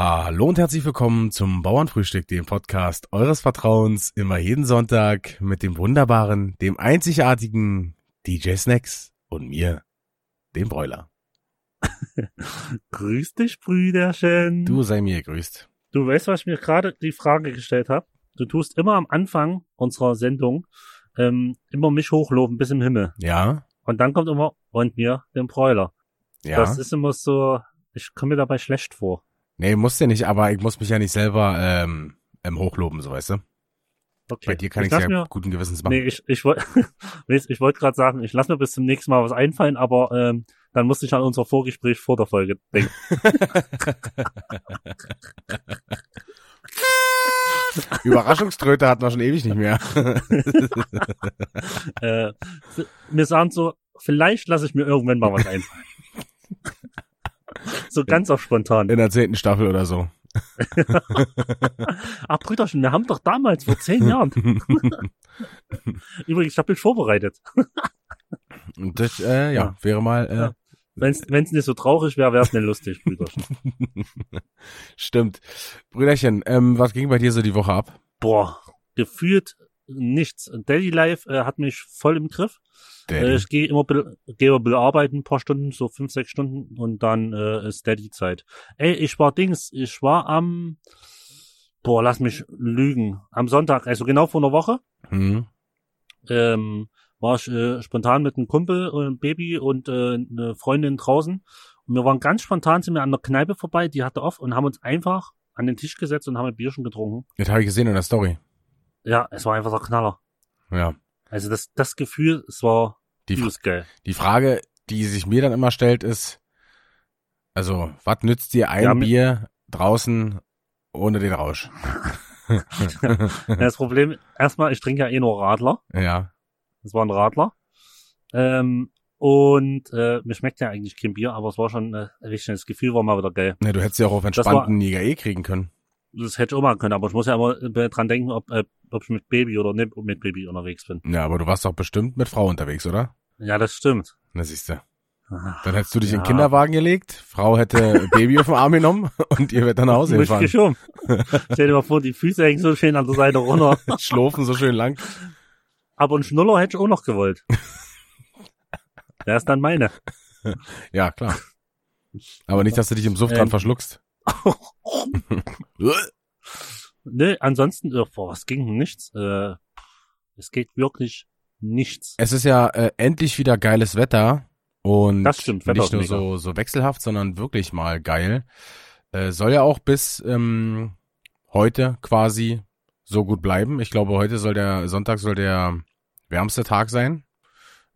Hallo und herzlich willkommen zum Bauernfrühstück, dem Podcast eures Vertrauens, immer jeden Sonntag mit dem wunderbaren, dem einzigartigen DJ Snacks und mir, dem Bräuler. Grüß dich, Brüderchen. Du sei mir gegrüßt. Du weißt, was ich mir gerade die Frage gestellt habe? Du tust immer am Anfang unserer Sendung ähm, immer mich hochloben bis im Himmel. Ja, Und dann kommt immer und mir den Bräuler. ja. Das ist immer so, ich komme mir dabei schlecht vor. Nee, musst ja nicht, aber ich muss mich ja nicht selber ähm, ähm, hochloben, so weißt du. Okay. Bei dir kann ich lass ja mir, guten Gewissens machen. Nee, ich, ich wollte ich wollte gerade sagen, ich lasse mir bis zum nächsten Mal was einfallen, aber ähm, dann musste ich an unser Vorgespräch vor der Folge denken. Überraschungströte hatten wir schon ewig nicht mehr. äh, wir sagen so, vielleicht lasse ich mir irgendwann mal was einfallen. so ganz auf spontan. In der zehnten Staffel oder so. Ach, Brüderchen, wir haben doch damals vor zehn Jahren. Übrigens, ich habe mich vorbereitet. Und das, äh, ja, Ja. wäre mal, äh, Ja. Wenn es nicht so traurig wäre, wäre es nicht lustig, Brüderchen. stimmt. Brüderchen, ähm, was ging bei dir so die Woche ab? Boah, gefühlt nichts. Daily Life äh, hat mich voll im Griff. Äh, Daddy. ich gehe immer, gehe immer bearbeiten, ein paar Stunden, so fünf, sechs Stunden und dann äh, ist Daddy-Zeit. Ey, ich war Dings, ich war am, boah, lass mich lügen, am Sonntag, also genau vor einer Woche, Hm. ähm, war ich äh, spontan mit einem Kumpel und einem Baby und äh, eine Freundin draußen. Und wir waren ganz spontan, sind wir an der Kneipe vorbei, die hatte off und haben uns einfach an den Tisch gesetzt und haben ein Bierchen getrunken. Das habe ich gesehen in der Story. Ja, es war einfach der Knaller. Ja. Also das, das Gefühl, es war Die, geil. die Frage, die sich mir dann immer stellt, ist, also, was nützt dir ein Ja, Bier draußen ohne den Rausch? Das Problem, erstmal, ich trinke ja eh nur Radler. ja. Das war ein Radler. Ähm, und äh, mir schmeckt ja eigentlich kein Bier, aber es war schon äh, richtig, das Gefühl war mal wieder geil. Ne, du hättest ja auch auf entspannten Niger E kriegen können. Das hätte ich auch machen können, aber ich muss ja immer äh, dran denken, ob, äh, ob ich mit Baby oder nicht mit Baby unterwegs bin. Ja, aber du warst doch bestimmt mit Frau unterwegs, oder? Ja, das stimmt. Na siehste. Ah, Dann hättest du dich in Ja. den Kinderwagen gelegt, Frau hätte Baby auf den Arm genommen und ihr werdet dann nach Hause Muss ich gefahren. schon. Stell dir mal vor, die Füße hängen so schön an der Seite runter. Schlurfen so schön lang. Aber einen Schnuller hätte ich auch noch gewollt. Der ist dann meine. Ja, klar. Aber nicht, dass du dich im Suff dran Ähm. verschluckst. Ne, ansonsten, äh, boah, es ging nichts. Äh, es geht wirklich nichts. Es ist ja äh, endlich wieder geiles Wetter und Das stimmt, Wetter nicht nur mega. so, so wechselhaft, sondern wirklich mal geil. Äh, soll ja auch bis ähm, heute quasi so gut bleiben. Ich glaube, heute soll der Sonntag soll der wärmste Tag sein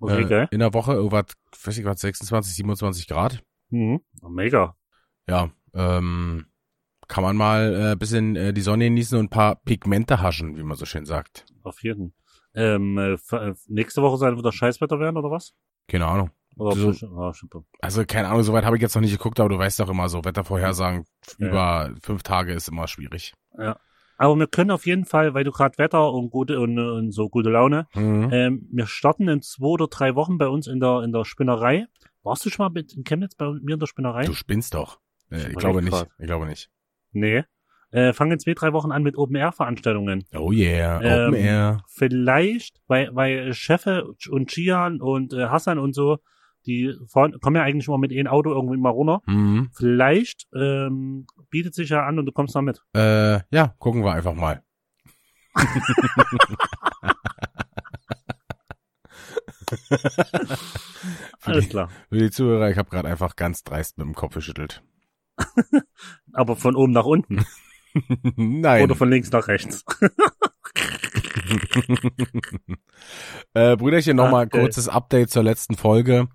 Okay, äh, geil. in der Woche. Irgendwas, weiß ich was, 26, 27 Grad. Mhm. Mega. Ja, ähm, kann man mal äh, bisschen äh, die Sonne genießen und ein paar Pigmente haschen, wie man so schön sagt. Auf jeden. Ähm, äh, äh, nächste Woche soll wieder Scheißwetter werden, oder was? Keine Ahnung. So- ah. Also keine Ahnung, soweit habe ich jetzt noch nicht geguckt, aber du weißt doch immer so, Wettervorhersagen Ja. über fünf Tage ist immer schwierig. Aber wir können auf jeden Fall, weil du gerade Wetter und gute und, und so gute Laune, Mhm. ähm, wir starten in zwei oder drei Wochen bei uns in der in der Spinnerei. Warst du schon mal mit in Chemnitz bei mir in der Spinnerei? Du spinnst doch. Äh, ich glaube nicht. grad. Ich glaube nicht. Nee. Äh, fangen in zwei, drei Wochen an mit Open-Air-Veranstaltungen. Oh yeah, Ähm, Open Air. Vielleicht, weil, weil Chefe und Chian und äh, Hassan und so, die fahren, kommen ja eigentlich immer mit einem Auto irgendwie mal runter. Mhm. Vielleicht ähm, bietet sich ja an und du kommst da mit. Äh, ja, gucken wir einfach mal. Alles die, klar. für die Zuhörer, ich habe gerade einfach ganz dreist mit dem Kopf geschüttelt. Aber von oben nach unten Nein. oder von links nach rechts. äh, Brüderchen, nochmal Okay. kurzes Update zur letzten Folge.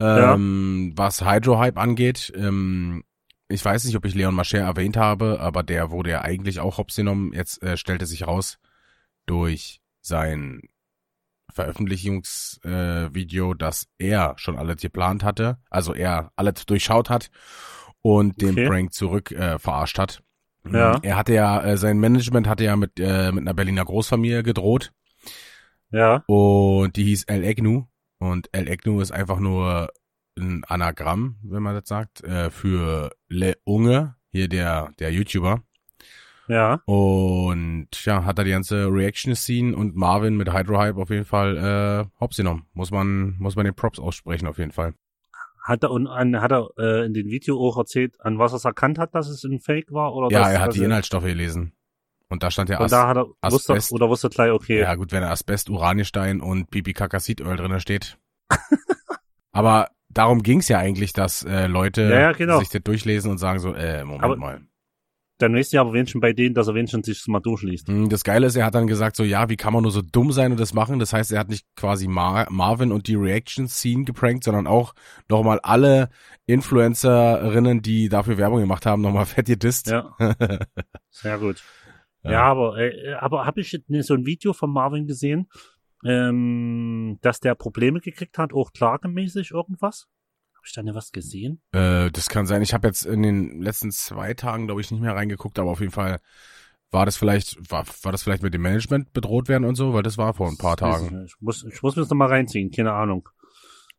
Ähm, Was Hydro Hype angeht. Ähm, ich weiß nicht, ob ich Leon Mascher erwähnt habe, aber der wurde ja eigentlich auch hops genommen. Jetzt äh, stellte sich raus durch sein Veröffentlichungsvideo, äh, dass er schon alles geplant hatte, also er alles durchschaut hat und den Okay. Prank zurück äh, verarscht hat. Ja. Er hatte ja, äh, sein Management hatte ja mit, äh, mit einer Berliner Großfamilie gedroht Ja, und die hieß El Egnu. Und El Egnu ist einfach nur ein Anagramm, wenn man das sagt, äh, für Le Unge hier der, der YouTuber. Ja. Und ja, hat da die ganze Reaction-Scene und Marvin mit Hydro-Hype auf jeden Fall äh, hops genommen. Muss man, muss man den Props aussprechen auf jeden Fall. Hat er, und an, hat er äh, in dem Video auch erzählt, an was er es erkannt hat, dass es ein Fake war? Oder Ja, dass, er hat die Inhaltsstoffe gelesen. Und da stand ja Und As da hat er, wusste, Asbest. oder wusste gleich, okay. Ja gut, wenn Asbest, Uranistein und Bipikakasidöl drinne steht. Aber darum ging's ja eigentlich, dass äh, Leute Ja, ja, genau. sich das durchlesen und sagen so, äh, Moment Aber- mal. Dann weißt du ja aber wenigstens bei denen, dass er wenigstens sich mal durchliest. Hm, Das Geile ist, er hat dann gesagt so, ja, wie kann man nur so dumm sein und das machen? Das heißt, er hat nicht quasi Mar Marvin und die Reaction-Scene geprankt, sondern auch nochmal alle Influencerinnen, die dafür Werbung gemacht haben, nochmal fett gedisst. Ja, sehr gut. Ja. Ja, aber, äh, aber habe ich jetzt so ein Video von Marvin gesehen, ähm, dass der Probleme gekriegt hat, auch klagemäßig irgendwas? Habe ich da ne was gesehen? Äh, das kann sein. Ich habe jetzt in den letzten zwei Tagen, glaube ich, nicht mehr reingeguckt, aber auf jeden Fall war das vielleicht, war, war das vielleicht mit dem Management bedroht werden und so, weil das war vor ein paar Tagen. Ich muss, ich muss mir das nochmal reinziehen, keine Ahnung.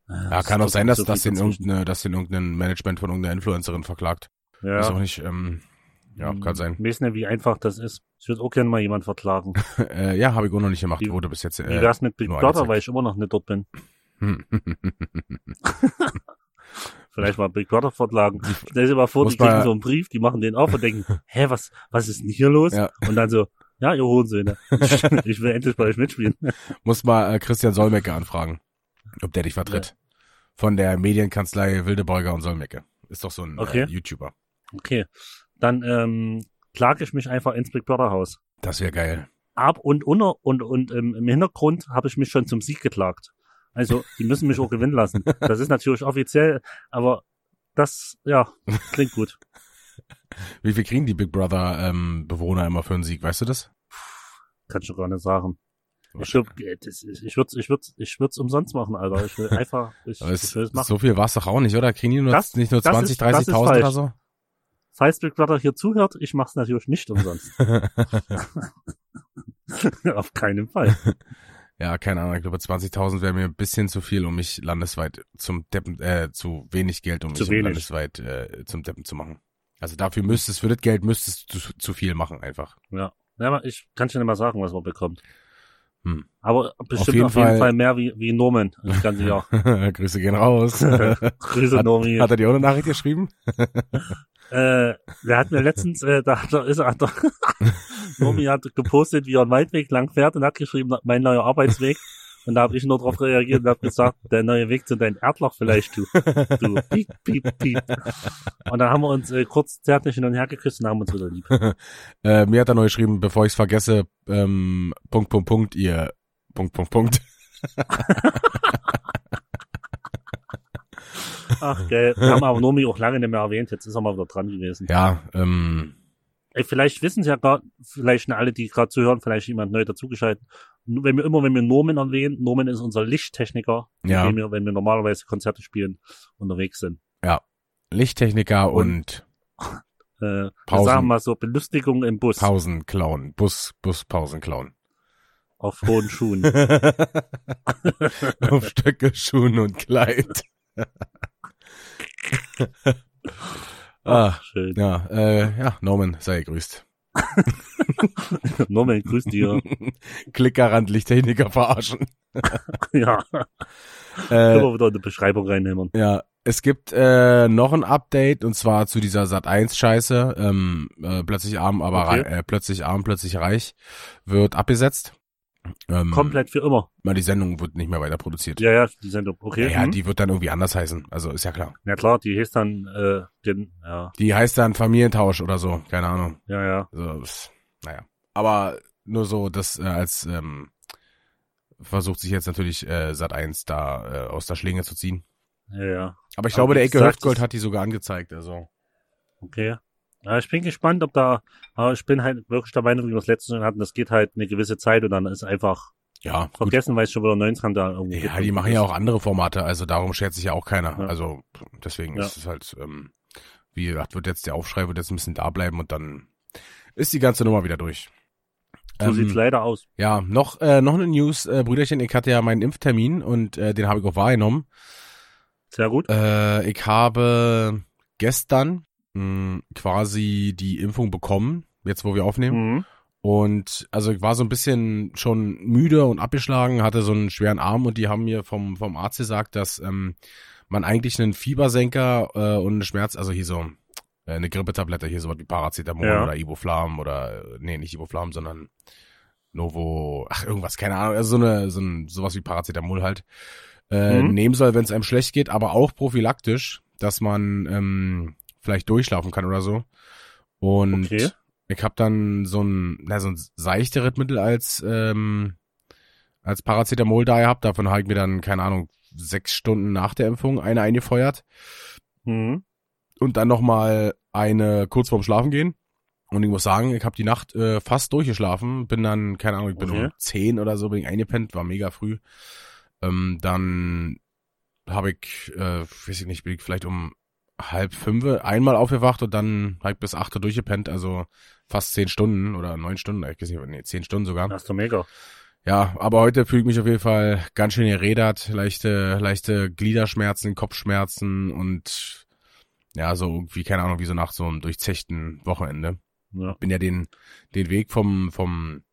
Ja, es kann auch sein, dass, so dass den irgendeine, dass den irgendein Management von irgendeiner Influencerin verklagt. Ja. Ist auch nicht, ähm, ja, kann sein. Ich weiß nicht, wie einfach das ist. Ich würde auch gerne mal jemand verklagen. äh, ja, habe ich auch noch nicht gemacht, Wie- wurde bis jetzt. Wie Äh, wär's mit Big Brother, weil ich immer noch nicht dort bin? Vielleicht mal Big Brother verklagen. Stell dir mal vor, Muss die kriegen so einen Brief, die machen den auf und denken, hä, was, was ist denn hier los? Ja. Und dann so, ja, ihr Hohensöhne, ich, ich will endlich bei euch mitspielen. Muss mal äh, Christian Solmecke anfragen, ob der dich vertritt. Von der Medienkanzlei Wildebeuger und Solmecke. Ist doch so ein Okay. äh, YouTuber. Okay, dann ähm, klage ich mich einfach ins Big Brother Haus. Das wäre geil. Ab und unter und und ähm, im Hintergrund habe ich mich schon zum Sieg geklagt. Also die müssen mich auch gewinnen lassen. Das ist natürlich offiziell, aber das ja klingt gut. Wie viel kriegen die Big Brother ähm, Bewohner immer für einen Sieg? Weißt du das? Kann ich gar nicht sagen. Ich glaub, äh, ich würde ich würd, ich würd's umsonst machen, Alter. Ich will einfach, ich, es, es machen. so viel war's doch auch nicht, oder? Kriegen die nur, Das- nicht nur das 20, ist- das ist 30.000 oder so? Falls Big Brother hier zuhört, ich mach's natürlich nicht umsonst. Auf keinen Fall. Ja, keine Ahnung. Ich glaube, 20.000 wäre mir ein bisschen zu viel, um mich landesweit zum Deppen, äh, zu wenig Geld, um Zu mich wenig. landesweit äh, zum Deppen zu machen. Also dafür müsstest, für das Geld müsstest du zu, zu viel machen einfach. Ja. ja ich kann dir nicht mal sagen, was man bekommt. Hm. Aber bestimmt jeden auf jeden, Fall- Fall, mehr wie, wie Norman das ganze Jahr. Grüße gehen raus. hat, Grüße, Normi. hat er dir auch eine Nachricht geschrieben? Äh, der hat mir letztens, äh, da hat er, ist er, hat er, Normi hat gepostet, wie er einen Waldweg lang fährt und hat geschrieben, mein neuer Arbeitsweg. Und da habe ich nur darauf reagiert und habe gesagt, der neue Weg zu deinem Erdloch vielleicht, du. Du, piep, piep, piep. Und dann haben wir uns äh, kurz zärtlich hin und her geküsst und haben uns wieder lieb. Äh, mir hat er noch geschrieben, bevor ich's vergesse, ähm, Punkt, Punkt, Punkt, ihr, Punkt, Punkt, Punkt. Ach, geil. Wir haben aber Nomi auch lange nicht mehr erwähnt, jetzt ist er mal wieder dran gewesen. Ja, ähm, Ey, vielleicht wissen sie ja gar, vielleicht alle, die gerade zuhören, vielleicht jemand neu dazugeschaltet. Wenn wir immer, wenn wir Norman erwähnen, Norman ist unser Lichttechniker, mit Ja. dem wir, wenn wir normalerweise Konzerte spielen, unterwegs sind. Lichttechniker Und- und, Äh, wir Pausen. sagen mal so Belustigung im Bus Pausen klauen. Bus, Bus, Pausen klauen. auf hohen Schuhen. Auf Stöcke, Schuhen und Kleid. ah, schön. ja, äh, ja, Norman, sei gegrüßt. Norman, grüß dir. Klickerrand Lichttechniker verarschen. ja, Äh, können wir wieder in die Beschreibung reinnehmen. Ja, es gibt äh, noch ein Update und zwar zu dieser Sat 1 Scheiße. Ähm, äh, plötzlich arm, aber Okay. äh, plötzlich arm, plötzlich reich wird abgesetzt. Ähm, Komplett für immer. Mal die Sendung wird nicht mehr weiter produziert. Ja, ja, die Sendung. Okay. Ja, ja, mhm. die wird dann irgendwie anders heißen. Also ist ja klar. ja klar, die hieß dann, äh, den, ja, Die heißt dann Familientausch oder so, keine Ahnung. ja, ja. Also, naja. Aber nur so, das äh, als ähm, versucht sich jetzt natürlich äh, Sat 1 da äh, aus der Schlinge zu ziehen. Ja, ja. Aber ich Aber glaube, der Ecke das- hat die sogar angezeigt. Also Okay. Ja, ich bin gespannt, ob da, aber ich bin halt wirklich der Meinung, wie wir das letzte Mal hatten, das geht halt eine gewisse Zeit und dann ist einfach ja, gut. vergessen, weil es schon wieder 19 da irgendwo Ja, die machen ja auch andere Formate, also darum schert sich ja auch keiner. Ja. Also deswegen Ja. ist es halt, ähm, wie gesagt, wird jetzt der Aufschrei wird jetzt ein bisschen da bleiben und dann ist die ganze Nummer wieder durch. So sieht's leider aus. Ja, noch äh, noch eine News, äh, Brüderchen, ich hatte ja meinen Impftermin und äh, den habe ich auch wahrgenommen. Sehr gut. Äh, ich habe gestern mh, quasi die Impfung bekommen, jetzt wo wir aufnehmen. Mhm. Und also ich war so ein bisschen schon müde und abgeschlagen, hatte so einen schweren Arm und die haben mir vom, vom Arzt gesagt, dass ähm, man eigentlich einen Fiebersenker äh, und eine Schmerz, also hier so äh, eine Grippetablette, hier sowas wie Paracetamol Ja. oder Ibuflam oder äh, nee, nicht Ibuflam, sondern Novo, ach irgendwas, keine Ahnung, also so eine, so ein, sowas wie Paracetamol halt, äh, Mhm. nehmen soll, wenn es einem schlecht geht, aber auch prophylaktisch, dass man ähm, vielleicht durchschlafen kann oder so. Und Okay. ich habe dann so ein, na, so ein seichteres Mittel als, ähm, als Paracetamol da gehabt. Davon habe ich mir dann, keine Ahnung, sechs Stunden nach der Impfung eine eingefeuert Mhm. und dann nochmal eine kurz vorm Schlafen gehen. Und ich muss sagen, ich habe die Nacht äh, fast durchgeschlafen. Bin dann, keine Ahnung, ich bin Okay. um zehn oder so bin ich eingepennt, war mega früh. Ähm, dann habe ich, äh, weiß ich nicht, bin ich vielleicht um halb fünf einmal aufgewacht und dann ich bis acht Uhr durchgepennt, also fast zehn Stunden oder neun Stunden, ich weiß nicht, nee, zehn Stunden sogar. Das ist doch mega. Ja, aber heute fühle ich mich auf jeden Fall ganz schön gerädert, leichte, leichte Gliederschmerzen, Kopfschmerzen und ja, so irgendwie, keine Ahnung, wie so nach so einem durchzechten Wochenende. Ja. Bin ja den, den Weg vom, vom,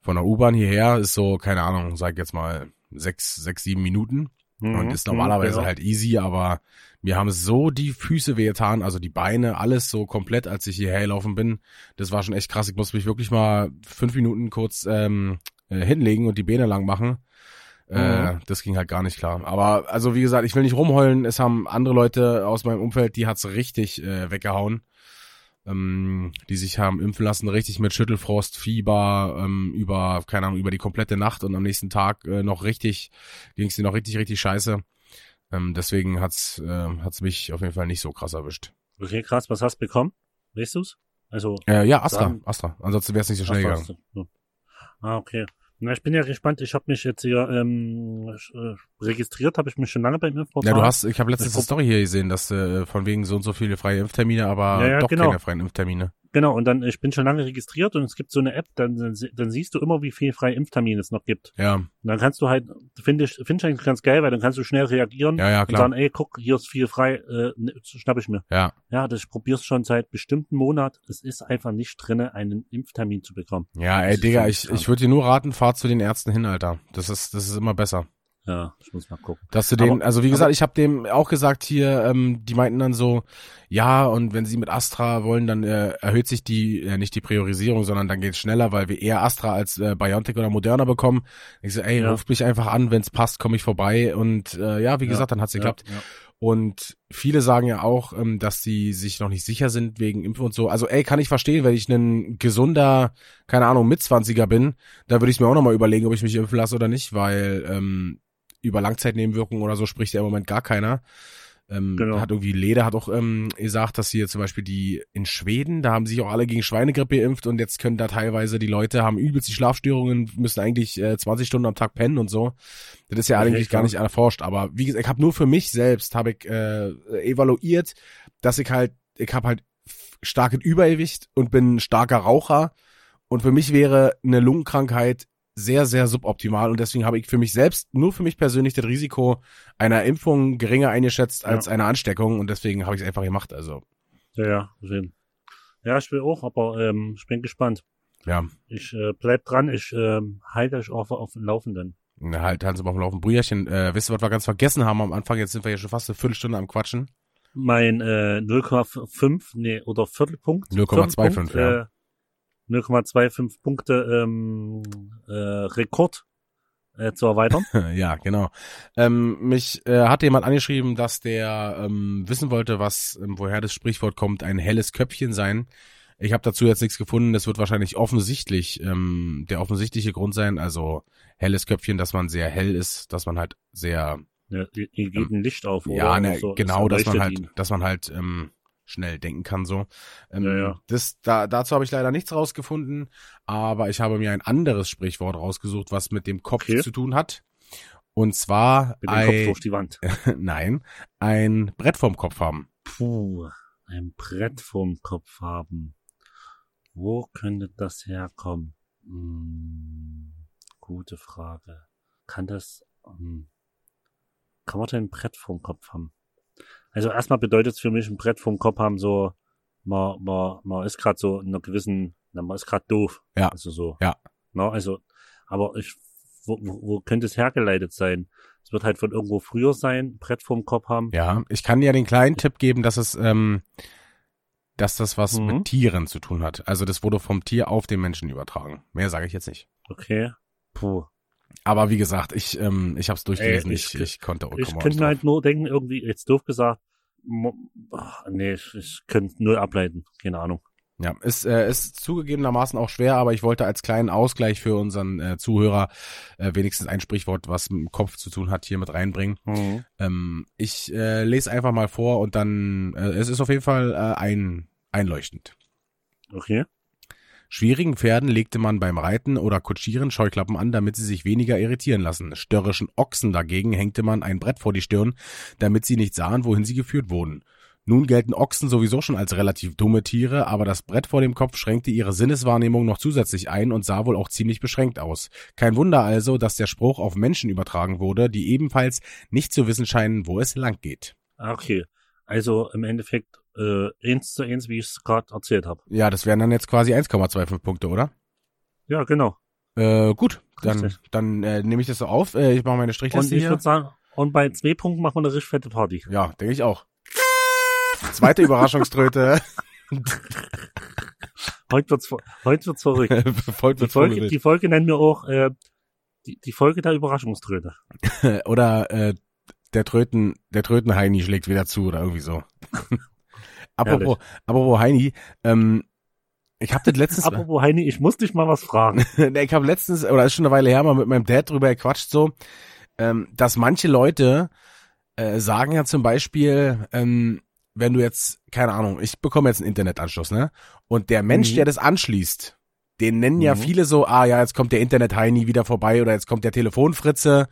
von der U-Bahn hierher ist so, keine Ahnung, sag ich jetzt mal sechs, sechs, sieben Minuten Mhm. und ist normalerweise ja. halt easy, aber mir haben so die Füße wehgetan, also die Beine, alles so komplett, als ich hierher gelaufen bin. Das war schon echt krass. Ich muss mich wirklich mal fünf Minuten kurz ähm, äh, hinlegen und die Beine lang machen. Äh, Mhm. das ging halt gar nicht klar. Aber also wie gesagt, ich will nicht rumheulen. Es haben andere Leute aus meinem Umfeld, die hat's richtig äh, weggehauen. Ähm, die sich haben impfen lassen, richtig mit Schüttelfrost, Fieber, ähm, über, keine Ahnung, über die komplette Nacht und am nächsten Tag äh, noch richtig, ging's dir noch richtig, richtig scheiße. Ähm, deswegen hat's, äh, hat's mich auf jeden Fall nicht so krass erwischt. Okay, krass. Was hast du bekommen? Weißt du's? Also, Äh, ja, Astra, Dann- Astra. Ansonsten wäre es nicht so schnell Ach, gegangen. Ja. Ah, okay. Na, ich bin ja gespannt. Ich habe mich jetzt hier ähm, äh, registriert, habe ich mich schon lange beim Impfportal. Ja, du hast, ich habe letztens eine Story hier gesehen, dass äh, von wegen so und so viele freie Impftermine, aber Ja, ja, doch genau. keine freien Impftermine. Genau, und dann, ich bin schon lange registriert und es gibt so eine App, dann, dann, dann siehst du immer, wie viel freie Impftermine es noch gibt. Ja, Und dann kannst du halt, finde ich, finde ich eigentlich ganz geil, weil dann kannst du schnell reagieren ja, ja, und klar. sagen, ey, guck, hier ist viel frei, äh, ne, schnapp ich mir. Ja, Ja, das ich probier's schon seit bestimmten Monat. Es ist einfach nicht drinne, einen Impftermin zu bekommen. ja, ey, Das Digga, ich, ich würde dir nur raten, fahr zu den Ärzten hin, Alter. Das ist, das ist immer besser. Ja, ich muss mal gucken. Dass du den, Aber- also wie gesagt, ich habe dem auch gesagt hier, ähm, die meinten dann so, ja, und wenn sie mit Astra wollen, dann äh, erhöht sich die, äh, nicht die Priorisierung, sondern dann geht's schneller, weil wir eher Astra als äh, BioNTech oder Moderna bekommen. Ich so, ey, Ja. ruft mich einfach an, wenn's passt, komme ich vorbei. Und äh, ja, wie Ja, gesagt, dann hat's geklappt. Ja, ja. Und viele sagen ja auch, ähm, dass sie sich noch nicht sicher sind wegen Impfen und so. Also ey, kann ich verstehen, wenn ich ein gesunder, keine Ahnung, Mitzwanziger bin, da würde ich mir auch nochmal überlegen, ob ich mich impfen lasse oder nicht, weil ähm, über Langzeitnebenwirkungen oder so spricht ja im Moment gar keiner. Ähm, Genau. Hat irgendwie Leder hat auch ähm, gesagt, dass hier zum Beispiel die in Schweden, da haben sich auch alle gegen Schweinegrippe geimpft und jetzt können da teilweise die Leute haben übelst die Schlafstörungen, müssen eigentlich äh, 20 Stunden am Tag pennen und so. Das ist ja Okay, eigentlich gar nicht erforscht. Aber wie gesagt, ich habe nur für mich selbst habe ich äh, evaluiert, dass ich halt, ich habe halt starkes Übergewicht und bin ein starker Raucher. Und für mich wäre eine Lungenkrankheit sehr, sehr suboptimal. Und deswegen habe ich für mich selbst, nur für mich persönlich, das Risiko einer Impfung geringer eingeschätzt als Ja. einer Ansteckung. Und deswegen habe ich es einfach gemacht. Also, Ja, ja, sehen. Ja, ich will auch, aber ähm, ich bin gespannt. ja, Ich äh, bleib dran, ich ähm, halte euch auf, auf dem Laufenden. na, halt, Hans mal auf dem Laufen. Brüderchen, äh, wisst ihr, was wir ganz vergessen haben am Anfang? Jetzt sind wir ja schon fast eine Viertelstunde am Quatschen. Mein äh, 0,5, nee, oder Viertelpunkt. 0,25, Viertelpunkt, ja. Äh, 0,25 Punkte ähm, äh, Rekord äh, zu erweitern. ja, genau. Ähm, mich äh, hat jemand angeschrieben, dass der ähm, wissen wollte, was, ähm, woher das Sprichwort kommt, ein helles Köpfchen sein. Ich habe dazu jetzt nichts gefunden. Das wird wahrscheinlich offensichtlich ähm, der offensichtliche Grund sein. Also helles Köpfchen, dass man sehr hell ist, dass man halt sehr ja, ihr, ihr gebt ein Licht auf. ja, oder ne, so, genau, das dass man halt, dass man halt ähm, schnell denken kann so. Ähm, Ja, ja. Das, da, dazu habe ich leider nichts rausgefunden, aber ich habe mir ein anderes Sprichwort rausgesucht, was mit dem Kopf Okay. zu tun hat. Und zwar Mit dem Kopf ein, durch die Wand. nein, ein Brett vorm Kopf haben. Puh, ein Brett vorm Kopf haben. Wo könnte das herkommen? Hm, gute Frage. Kann das, hm, kann man denn ein Brett vorm Kopf haben? Also erstmal bedeutet es für mich ein Brett vom Kopf haben so, man, man, man ist gerade so in einer gewissen, na, man ist gerade doof. Ja. Also so. Ja. Na, also, aber ich, wo, wo, wo könnte es hergeleitet sein? Es wird halt von irgendwo früher sein, Brett vorm Kopf haben. Ja, ich kann dir den kleinen Tipp geben, dass es, ähm, dass das was Mhm. mit Tieren zu tun hat. Also das wurde vom Tier auf den Menschen übertragen. Mehr sage ich jetzt nicht. Okay. Puh. Aber wie gesagt, ich, ähm, ich habe es durchgelesen. Ey, ich, ich- ich, konnte Ich auch könnte nicht mir drauf. halt nur denken, irgendwie, jetzt doof gesagt, ach, nee, ich, ich könnte null ableiten. Keine Ahnung. Ja, ist, äh, ist zugegebenermaßen auch schwer, aber ich wollte als kleinen Ausgleich für unseren äh, Zuhörer äh, wenigstens ein Sprichwort, was mit dem Kopf zu tun hat, hier mit reinbringen. Mhm. Ähm, ich äh, lese einfach mal vor und dann, äh, es ist auf jeden Fall äh, ein, einleuchtend. Okay. Schwierigen Pferden legte man beim Reiten oder Kutschieren Scheuklappen an, damit sie sich weniger irritieren lassen. Störrischen Ochsen dagegen hängte man ein Brett vor die Stirn, damit sie nicht sahen, wohin sie geführt wurden. Nun gelten Ochsen sowieso schon als relativ dumme Tiere, aber das Brett vor dem Kopf schränkte ihre Sinneswahrnehmung noch zusätzlich ein und sah wohl auch ziemlich beschränkt aus. Kein Wunder also, dass der Spruch auf Menschen übertragen wurde, die ebenfalls nicht zu wissen scheinen, wo es lang geht. Ah, Okay. Also im Endeffekt äh, eins zu eins, wie ich es gerade erzählt habe. Ja, das wären dann jetzt quasi 1,25 Punkte, oder? Ja, genau. Äh, gut, dann, Richtig. dann äh, nehme ich das so auf. Äh, ich mache meine Und Strichliste ich hier. würde sagen, und bei zwei Punkten machen wir eine richtig fette Party. Ja, denke ich auch. Zweite Überraschungströte. Heute wird's, heute wird's verrückt. Folgt Die mit Folge, die Folge nennen wir auch äh, die, die Folge der Überraschungströte. Oder äh, der Tröten, der Trötenheini schlägt wieder zu oder irgendwie so. Apropos, apropos Heini, ähm, ich habe das letztens, Apropos Heini, ich muss dich mal was fragen. Ich habe letztens, oder ist schon eine Weile her, mal mit meinem Dad drüber gequatscht, so, ähm, dass manche Leute äh, sagen ja zum Beispiel, ähm, wenn du jetzt, keine Ahnung, ich bekomme jetzt einen Internetanschluss, ne? Und der Mensch, Mhm. der das anschließt, den nennen ja Mhm. viele so, ah ja, jetzt kommt der Internet-Heini wieder vorbei oder jetzt kommt der Telefonfritze.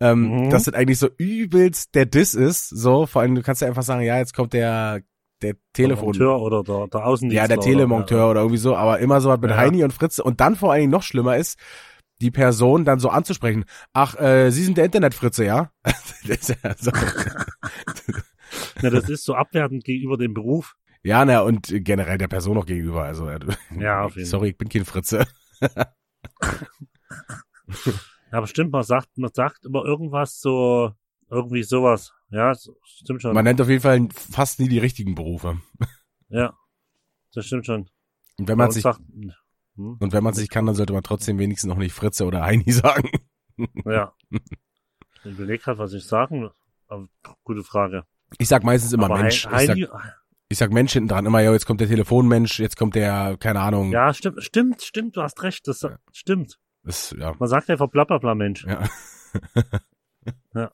Ähm, Mhm. Dass das eigentlich so übelst der Diss ist, so, vor allem, du kannst ja einfach sagen, ja, jetzt kommt der, der Telefon. Der Monteur oder der, der Außendienstler. Ja, der Telemonteur oder irgendwie so, aber immer so was mit Ja. Heini und Fritze. Und dann vor allen Dingen noch schlimmer ist, die Person dann so anzusprechen. Ach, äh, Sie sind der Internetfritze, ja? das ist ja, so. Ja, das ist so abwertend gegenüber dem Beruf. ja, na, und generell der Person noch gegenüber. Also, Ja, auf jeden sorry, ich bin kein Fritze. Ja, aber stimmt, man sagt, man sagt immer irgendwas so, irgendwie sowas. Ja, so, stimmt schon. Man nennt auf jeden Fall fast nie die richtigen Berufe. ja, das stimmt schon. Und wenn man sich, sagt, hm, und wenn man sich kann, dann sollte man trotzdem wenigstens noch nicht Fritze oder Heini sagen. ja. Ich überlege gerade, was ich sagen. Aber, gute Frage. Ich sag meistens immer aber Mensch. Hei- Ich sag, Heini, ich sag Mensch hinten dran. Immer, ja, jetzt kommt der Telefonmensch, jetzt kommt der, keine Ahnung. ja, stimmt, stimmt, stimmt, du hast recht, das stimmt. Das, ja. Man sagt einfach blablabla Mensch. Ja.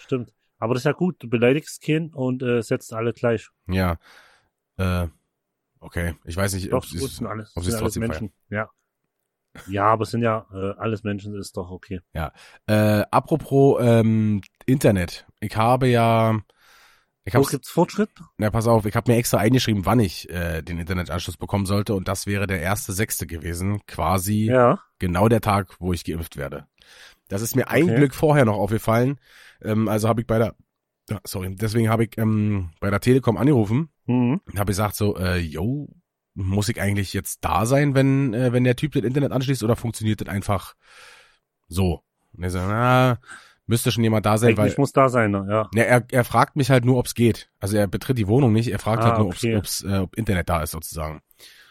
Stimmt. Aber das ist ja gut, du beleidigst Kind und äh, setzt alle gleich. Ja. Äh, okay. Ich weiß nicht, Doch, ob gut, es alles, ob sie sind es alles trotzdem Menschen. Ja. Ja, aber es sind ja äh, alles Menschen, ist doch okay. Äh, apropos ähm, Internet. Ich habe ja, ich Wo hab's, gibt's Fortschritt? na pass auf, ich habe mir extra eingeschrieben, wann ich äh, den Internetanschluss bekommen sollte und das wäre der erste sechste gewesen, quasi Ja. genau der Tag, wo ich geimpft werde. Das ist mir ein Okay. Glück vorher noch aufgefallen. Ähm, also habe ich bei der, sorry, deswegen habe ich ähm, bei der Telekom angerufen Mhm. und habe gesagt so, äh, yo, muss ich eigentlich jetzt da sein, wenn äh, wenn der Typ das Internet anschließt oder funktioniert das einfach so? Und er sagt, na, müsste schon jemand da sein, weil Eigentlich muss da sein, ne? ja. ja, er, er fragt mich halt nur, ob's geht. Also er betritt die Wohnung nicht, er fragt Ah, halt nur, ob's, okay. ob's, äh, ob Internet da ist sozusagen.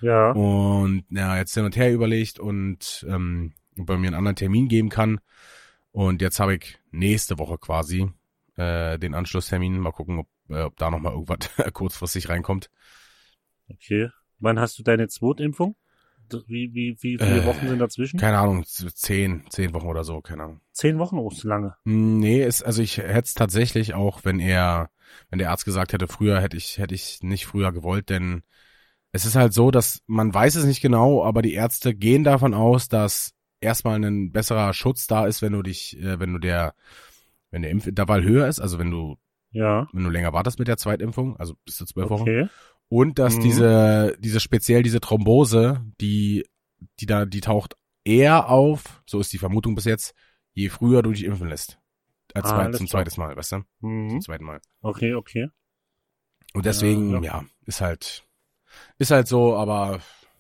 Ja. Und ja, jetzt hin und her überlegt und ähm, ob er mir einen anderen Termin geben kann. Und jetzt habe ich nächste Woche quasi äh, den Anschlusstermin. Mal gucken, ob, äh, ob da nochmal irgendwas kurzfristig reinkommt. Okay. Wann hast du deine Zweitimpfung? Wie, wie, wie viele Äh, Wochen sind dazwischen? Keine Ahnung, zehn, zehn Wochen oder so, keine Ahnung. Zehn Wochen, oh, ist lange. Nee, ist, also ich hätte es tatsächlich auch, wenn er, wenn der Arzt gesagt hätte, früher hätte ich, hätte ich nicht früher gewollt, denn es ist halt so, dass man weiß es nicht genau, aber die Ärzte gehen davon aus, dass erstmal ein besserer Schutz da ist, wenn du dich, äh, wenn du der, wenn der Impfintervall höher ist, also wenn du, Ja. wenn du länger wartest mit der Zweitimpfung, also bis zu zwölf Wochen, Okay. und dass Mhm. diese, diese speziell diese Thrombose, die, die da, die taucht eher auf, so ist die Vermutung bis jetzt, je früher du dich impfen lässt. Als Ah, zum klar. zweites Mal, weißt du? Mhm. Zum zweiten Mal. Okay, okay. Und deswegen, ja, Ja, ja, ist halt, ist halt so, aber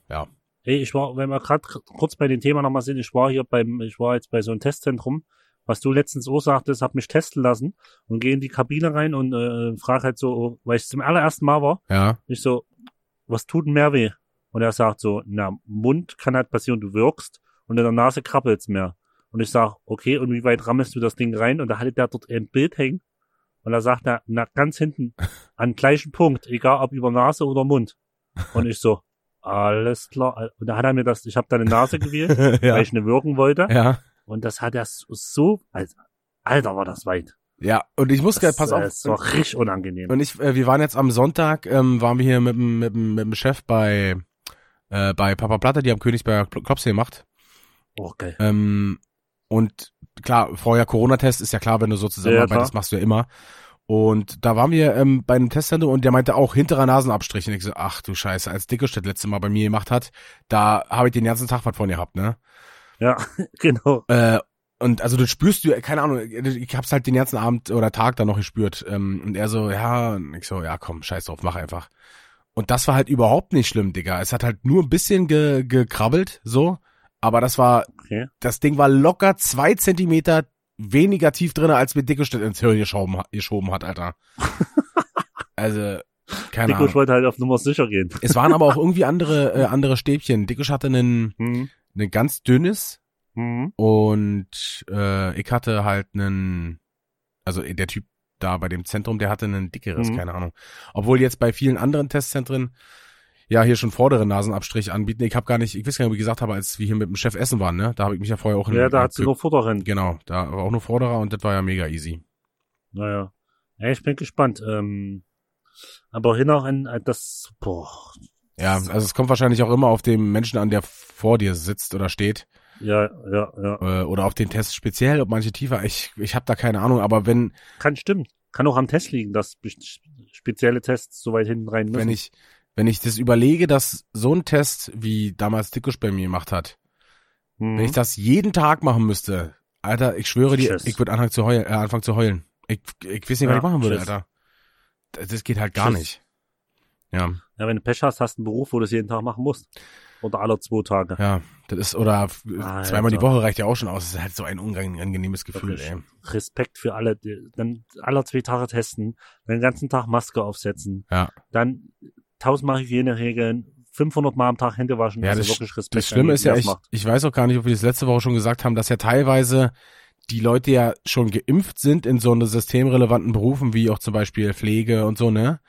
ja. Hey, ich war, wenn wir gerade kurz bei dem Thema nochmal sind, ich war hier beim, ich war jetzt bei so einem Testzentrum, was du letztens auch sagtest, hab mich testen lassen und gehe in die Kabine rein und äh, frage halt so, weil ich zum allerersten Mal war, Ja, ich so, was tut denn mehr weh? Und er sagt so, na, Mund kann halt passieren, du wirkst und in der Nase krabbelt's mehr. Und ich sag, okay, und wie weit rammelst du das Ding rein? Und da hatte der dort ein Bild hängen. Und da sagt er, na, ganz hinten, an gleichen Punkt, egal ob über Nase oder Mund. Und ich so, alles klar. Und da hat er mir das, ich habe da eine Nase gewählt, weil ja, ich eine wirken wollte. ja, Und das hat er so- so, also, Alter, war das weit. ja. Und ich muss gerade, pass auf. Das war richtig unangenehm. Und ich, äh, wir waren jetzt am Sonntag, ähm, waren wir hier mit dem, mit dem, mit dem Chef bei, äh, bei Papa Platte, die haben Königsberger Kl- Klopse gemacht. Oh, geil. Ähm, und klar, vorher Corona-Test ist ja klar, wenn du so zusammenarbeitest, klar. machst du ja immer. Und da waren wir ähm, bei einem Testzentrum und der meinte auch hinterer Nasenabstrich. Und ich so, ach du Scheiße, als Dickerstedt letzte Mal bei mir gemacht hat, da habe ich den ganzen Tag was von gehabt, ne? Ja, genau. Äh, und also das spürst du, keine Ahnung, ich hab's halt den ganzen Abend oder Tag dann noch gespürt. Ähm, und er so, ja, und ich so, ja komm, scheiß drauf, mach einfach. Und das war halt überhaupt nicht schlimm, Digga. Es hat halt nur ein bisschen ge gekrabbelt, so. Aber das war, Okay. das Ding war locker zwei Zentimeter weniger tief drinne, als mir Dickerstedt ins Hirn geschoben, geschoben hat, Alter. also, keine Nico, ich Ahnung. wollte halt auf Nummer sicher gehen. Es waren aber auch irgendwie andere, äh, andere Stäbchen. Dickisch hatte einen, Mhm. ganz dünnes, Mhm. und äh, ich hatte halt einen, also der Typ da bei dem Zentrum, der hatte einen dickeres, Mhm. keine Ahnung. Obwohl jetzt bei vielen anderen Testzentren ja hier schon vordere Nasenabstrich anbieten. Ich habe gar nicht, ich weiß gar nicht, ob ich gesagt habe, als wir hier mit dem Chef essen waren, ne? Da habe ich mich ja vorher auch in Ja, da hat äh, sie nur drin. Genau, da war auch nur vorderer und das war ja mega easy. Naja. Ja, ich bin gespannt. Ähm, aber hin auch ein, ein- das, boah. Ja, also es kommt wahrscheinlich auch immer auf den Menschen an, der vor dir sitzt oder steht. Ja, ja, ja. Äh, oder auf den Test speziell, ob manche tiefer. Ich, ich habe da keine Ahnung, aber wenn, Kann stimmen. Kann auch am Test liegen, dass spezielle Tests so weit hinten rein müssen. wenn ich, wenn ich das überlege, dass so ein Test, wie damals Dickusch bei mir gemacht hat, Mhm. wenn ich das jeden Tag machen müste, Alter, ich schwöre dir, ich würde anfangen zu heulen, äh, anfangen zu heulen. Ich, ich weiß nicht, was Ja, ich machen würde, tschüss. Alter. Das, das geht halt gar Tschüss. nicht. Ja, Ja, wenn du Pech hast, hast du einen Beruf, wo du es jeden Tag machen musst. Oder alle zwei Tage. ja, das ist, oder Alter. zweimal die Woche reicht ja auch schon aus. Das ist halt so ein unangenehmes Gefühl, ey. Respekt für alle, dann alle zwei Tage testen, dann den ganzen Tag Maske aufsetzen, Ja. dann tausendmal Hygieneregeln, 500 Mal am Tag Hände waschen. Ja, also das, wirklich Respekt. das Schlimme ist ja, ich, ich weiß auch gar nicht, ob wir das letzte Woche schon gesagt haben, dass ja teilweise die Leute ja schon geimpft sind in so eine systemrelevanten Berufen wie auch zum Beispiel Pflege und so, ne?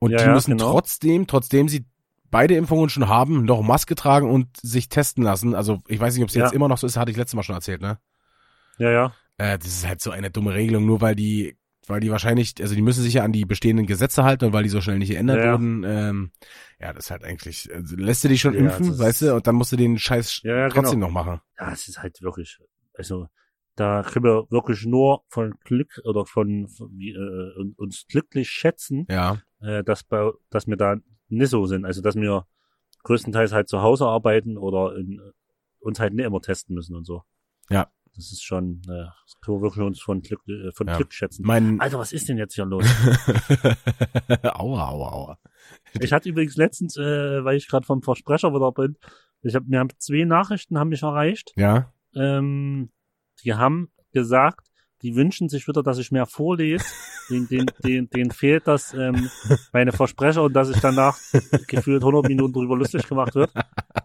Und Ja, die ja, müssen genau. trotzdem, trotzdem sie beide Impfungen schon haben, noch Maske tragen und sich testen lassen. Also ich weiß nicht, ob es Ja. jetzt immer noch so ist, hatte ich letztes Mal schon erzählt, ne? Ja, ja. Äh, das ist halt so eine dumme Regelung, nur weil die, weil die wahrscheinlich, also die müssen sich ja an die bestehenden Gesetze halten und weil die so schnell nicht geändert Ja, wurden, ähm, ja, das ist halt eigentlich, also lässt du dich schon Ja, impfen, weißt du, und dann musst du den Scheiß Ja, ja, trotzdem genau. noch machen. Ja, es ist halt wirklich, also da können wir wirklich nur von Glück oder von, von äh, uns glücklich schätzen, Ja, äh, dass bei, dass wir da nicht so sind. Also dass wir größtenteils halt zu Hause arbeiten oder in, uns halt nicht immer testen müssen und so. Ja. Das ist schon, äh, das können wir wirklich uns von Glück, äh, von Ja. Glück schätzen. mein, Alter, was ist denn jetzt hier los? aua, aua, aua. ich hatte übrigens letztens, äh, weil ich gerade vom Versprecher wieder bin, ich habe mir haben zwei Nachrichten haben mich erreicht. Ja, Ähm, die haben gesagt, die wünschen sich wieder, dass ich mehr vorlese. Den, den, den, denen fehlt das ähm, meine Versprecher und dass ich danach gefühlt 100 Minuten drüber lustig gemacht wird.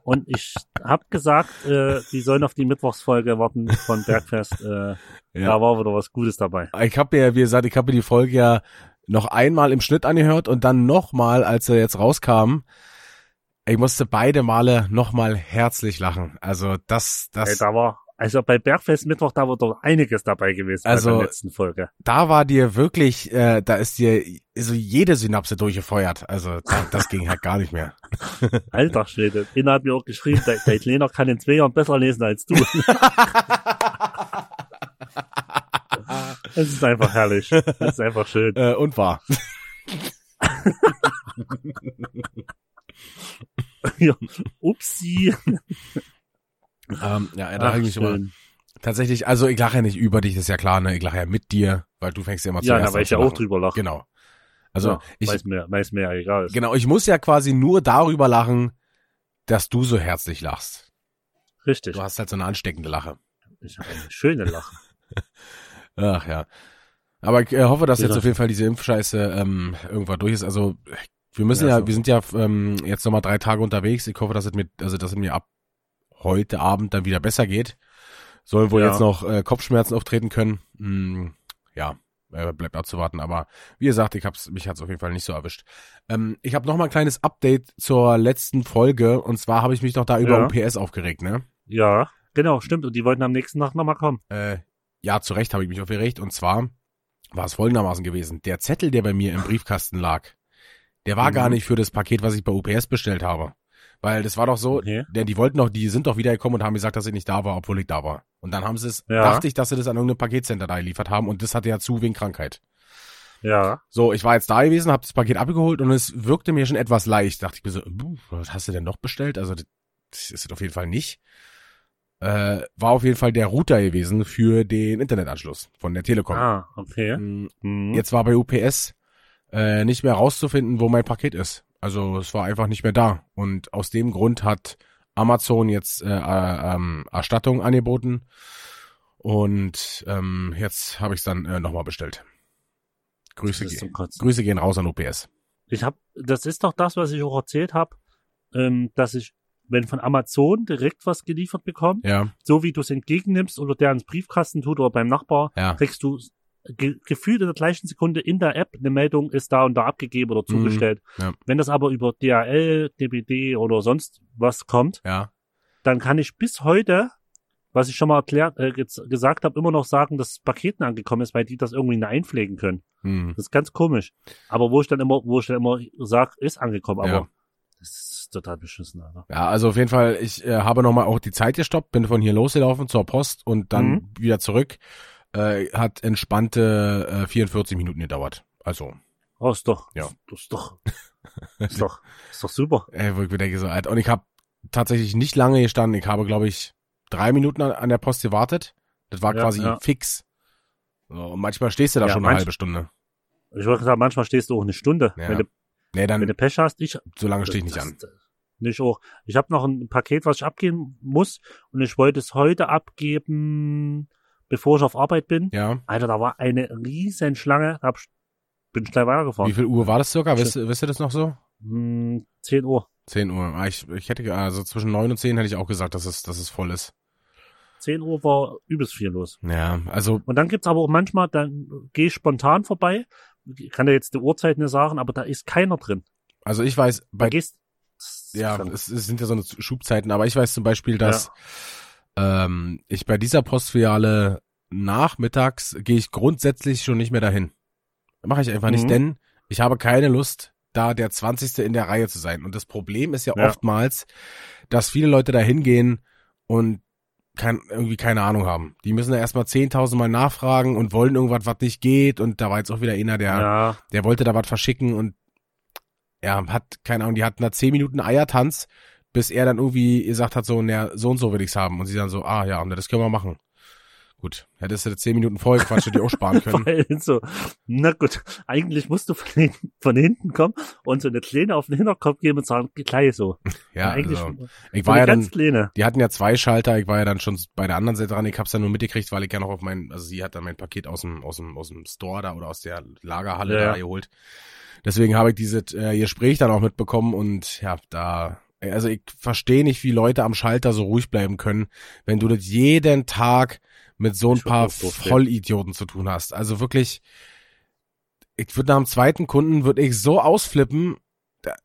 Und ich habe gesagt, äh, die sollen auf die Mittwochsfolge warten von Bergfest. Äh, Ja. Da war wieder was Gutes dabei. ich habe mir, wie gesagt, ich habe mir die Folge ja noch einmal im Schnitt angehört und dann nochmal, als er jetzt rauskam. Ich musste beide Male nochmal herzlich lachen. Also das, das, Ey, da war, also bei Bergfest Mittwoch, da war doch einiges dabei gewesen Also- bei der letzten Folge. da war dir wirklich, äh, da ist dir so jede Synapse durchgefeuert. Also da, das ging halt gar nicht mehr. Alter Schwede. Den hat mir auch geschrieben, der, der Italiener kann in zwei Jahren besser lesen als du. Es ist einfach herrlich. Es ist einfach schön. äh, und war. Ja. Upsi. Ähm, ja, da Ach, habe ich mich immer tatsächlich, also ich lache ja nicht über dich, das ist ja klar, ne? Ich lache ja mit dir, weil du fängst ja immer Ja, zuerst da weil an ich zu ja auch lachen. drüber lache. Genau. Also ja, ich, weiß mir, weiß mir ja egal. ist. genau, ich muss ja quasi nur darüber lachen, dass du so herzlich lachst. Richtig. Du hast halt so eine ansteckende Lache. Ich habe eine schöne Lache. Ach ja. Aber ich äh, hoffe, dass Ja. jetzt auf jeden Fall diese Impfscheiße ähm, irgendwann durch ist. Also wir müssen Ja, ja, wir sind ja ähm, jetzt nochmal drei Tage unterwegs. Ich hoffe, dass es mir, also dass es mir ab heute Abend dann wieder besser geht. Sollen wohl Ja. jetzt noch äh, Kopfschmerzen auftreten können. Hm, ja, äh, bleibt abzuwarten. Aber wie gesagt, ich hab's, mich hat's auf jeden Fall nicht so erwischt. Ähm, ich habe noch mal ein kleines Update zur letzten Folge. Und zwar habe ich mich noch da über Ja. UPS aufgeregt, ne? Ja, genau, stimmt. Und die wollten am nächsten Tag nochmal kommen. Äh, ja, zu Recht habe ich mich aufgeregt. Und zwar war es folgendermaßen gewesen. Der Zettel, der bei mir im Briefkasten lag, der war Mhm. gar nicht für das Paket, was ich bei UPS bestellt habe. Weil das war doch so, Okay. denn die wollten doch, die sind doch wiedergekommen und haben gesagt, dass ich nicht da war, obwohl ich da war. Und dann haben sie es, Ja. dachte ich, dass sie das an irgendeine Paketcenter da geliefert haben und das hatte ja zu wegen Krankheit. Ja, So, ich war jetzt da gewesen, habe das Paket abgeholt und es wirkte mir schon etwas leicht. Dachte ich mir so, "Buh, was hast du denn noch bestellt? Also das ist es auf jeden Fall nicht. Äh, war auf jeden Fall der Router gewesen für den Internetanschluss von der Telekom. ah, okay. Mm, Mhm. Jetzt war bei UPS äh, nicht mehr rauszufinden, wo mein Paket ist. Also es war einfach nicht mehr da. Und aus dem Grund hat Amazon jetzt äh, äh, ähm, Erstattung angeboten. Und ähm, jetzt habe ich es dann äh, nochmal bestellt. Grüße, ge. Grüße gehen raus an UPS. Ich habe, das ist doch das, was ich auch erzählt habe, ähm, dass ich, wenn von Amazon direkt was geliefert bekomme, Ja, so wie du es entgegennimmst oder der ins Briefkasten tut oder beim Nachbar, ja. kriegst du ge gefühlt in der gleichen Sekunde in der App eine Meldung, ist da und da abgegeben oder zugestellt. Mhm, ja. Wenn das aber über DHL, DPD oder sonst was kommt, Ja, dann kann ich bis heute, was ich schon mal erklärt, äh, gesagt habe, immer noch sagen, dass das Paket nicht angekommen ist, weil die das irgendwie einpflegen können. hm. Das ist ganz komisch. Aber wo ich dann immer, wo ich dann immer sag, ist angekommen, aber Ja. das ist total beschissen, Alter. ja, also auf jeden Fall, ich äh, habe nochmal auch die Zeit gestoppt, bin von hier losgelaufen zur Post und dann Mhm. wieder zurück. Äh, hat entspannte äh, 44 Minuten gedauert. Also, Oh, ist doch, Ja. das ist doch, ist doch, ist doch super. äh, wo ich mir denke so, Alter, und ich habe tatsächlich nicht lange gestanden. Ich habe, glaube ich, drei Minuten an, an der Post gewartet. Das war Ja, quasi ja. fix. So, und manchmal stehst du da Ja, schon eine halbe Stunde. Ich wollte sagen, manchmal stehst du auch eine Stunde, Ja. wenn, du, Nee, dann wenn du Pech hast. Ich, so lange stehe ich nicht das- an. das- Nicht auch. Ich habe noch ein Paket, was ich abgeben muss und ich wollte es heute abgeben, bevor ich auf Arbeit bin. Ja. Alter, da war eine riesen Schlange. Hab ich, bin gleich weitergefahren. Wie viel Uhr war das circa? Wisst, wisst ihr das noch so? Hm, 10 Uhr. 10 Uhr. Ah, ich, ich hätte, also zwischen 9 und 10 hätte ich auch gesagt, dass es, dass es voll ist. 10 Uhr war übelst viel los. Ja, also, Und dann gibt's aber auch manchmal, dann gehe ich spontan vorbei. Ich kann dir jetzt die Uhrzeit nicht sagen, aber da ist keiner drin. also ich weiß, Da bei, gehst, ja, es, es sind ja so eine Schubzeiten, aber ich weiß zum Beispiel, dass ähm, ich bei dieser Postfiliale nachmittags gehe ich grundsätzlich schon nicht mehr dahin. Mache ich einfach nicht, Mhm. denn ich habe keine Lust, da der 20. in der Reihe zu sein. Und das Problem ist ja, Ja. oftmals, dass viele Leute da hingehen und kein, irgendwie keine Ahnung haben. Die müssen da erstmal 10.000 Mal nachfragen und wollen irgendwas, was nicht geht. Und da war jetzt auch wieder einer, der, ja, der wollte da was verschicken und ja, hat, keine Ahnung, die hatten da 10 Minuten Eiertanz, bis er dann irgendwie gesagt hat, so, na, so und so will ich's haben. Und sie dann so, ah ja, das können wir machen. Gut, hättest du 10 Minuten vorher Quatsch die auch sparen können. weil so, na gut, eigentlich musst du von hinten, von hinten kommen und so eine Kleine auf den Hinterkopf geben und sagen, gleich so. Ja, eigentlich also, ich so war ja dann, Kleine. die hatten ja zwei Schalter, ich war ja dann schon bei der anderen Seite dran, ich hab's dann nur mitgekriegt, weil ich ja noch auf mein, also sie hat dann mein Paket aus dem, aus dem, aus dem Store da oder aus der Lagerhalle Ja, da geholt. Deswegen habe ich dieses äh, Gespräch dann auch mitbekommen und ja, da, also ich verstehe nicht, wie Leute am Schalter so ruhig bleiben können, wenn du das jeden Tag mit so ein paar. Vollidioten zu tun hast. Also wirklich, ich würde nach dem zweiten Kunden würde ich so ausflippen.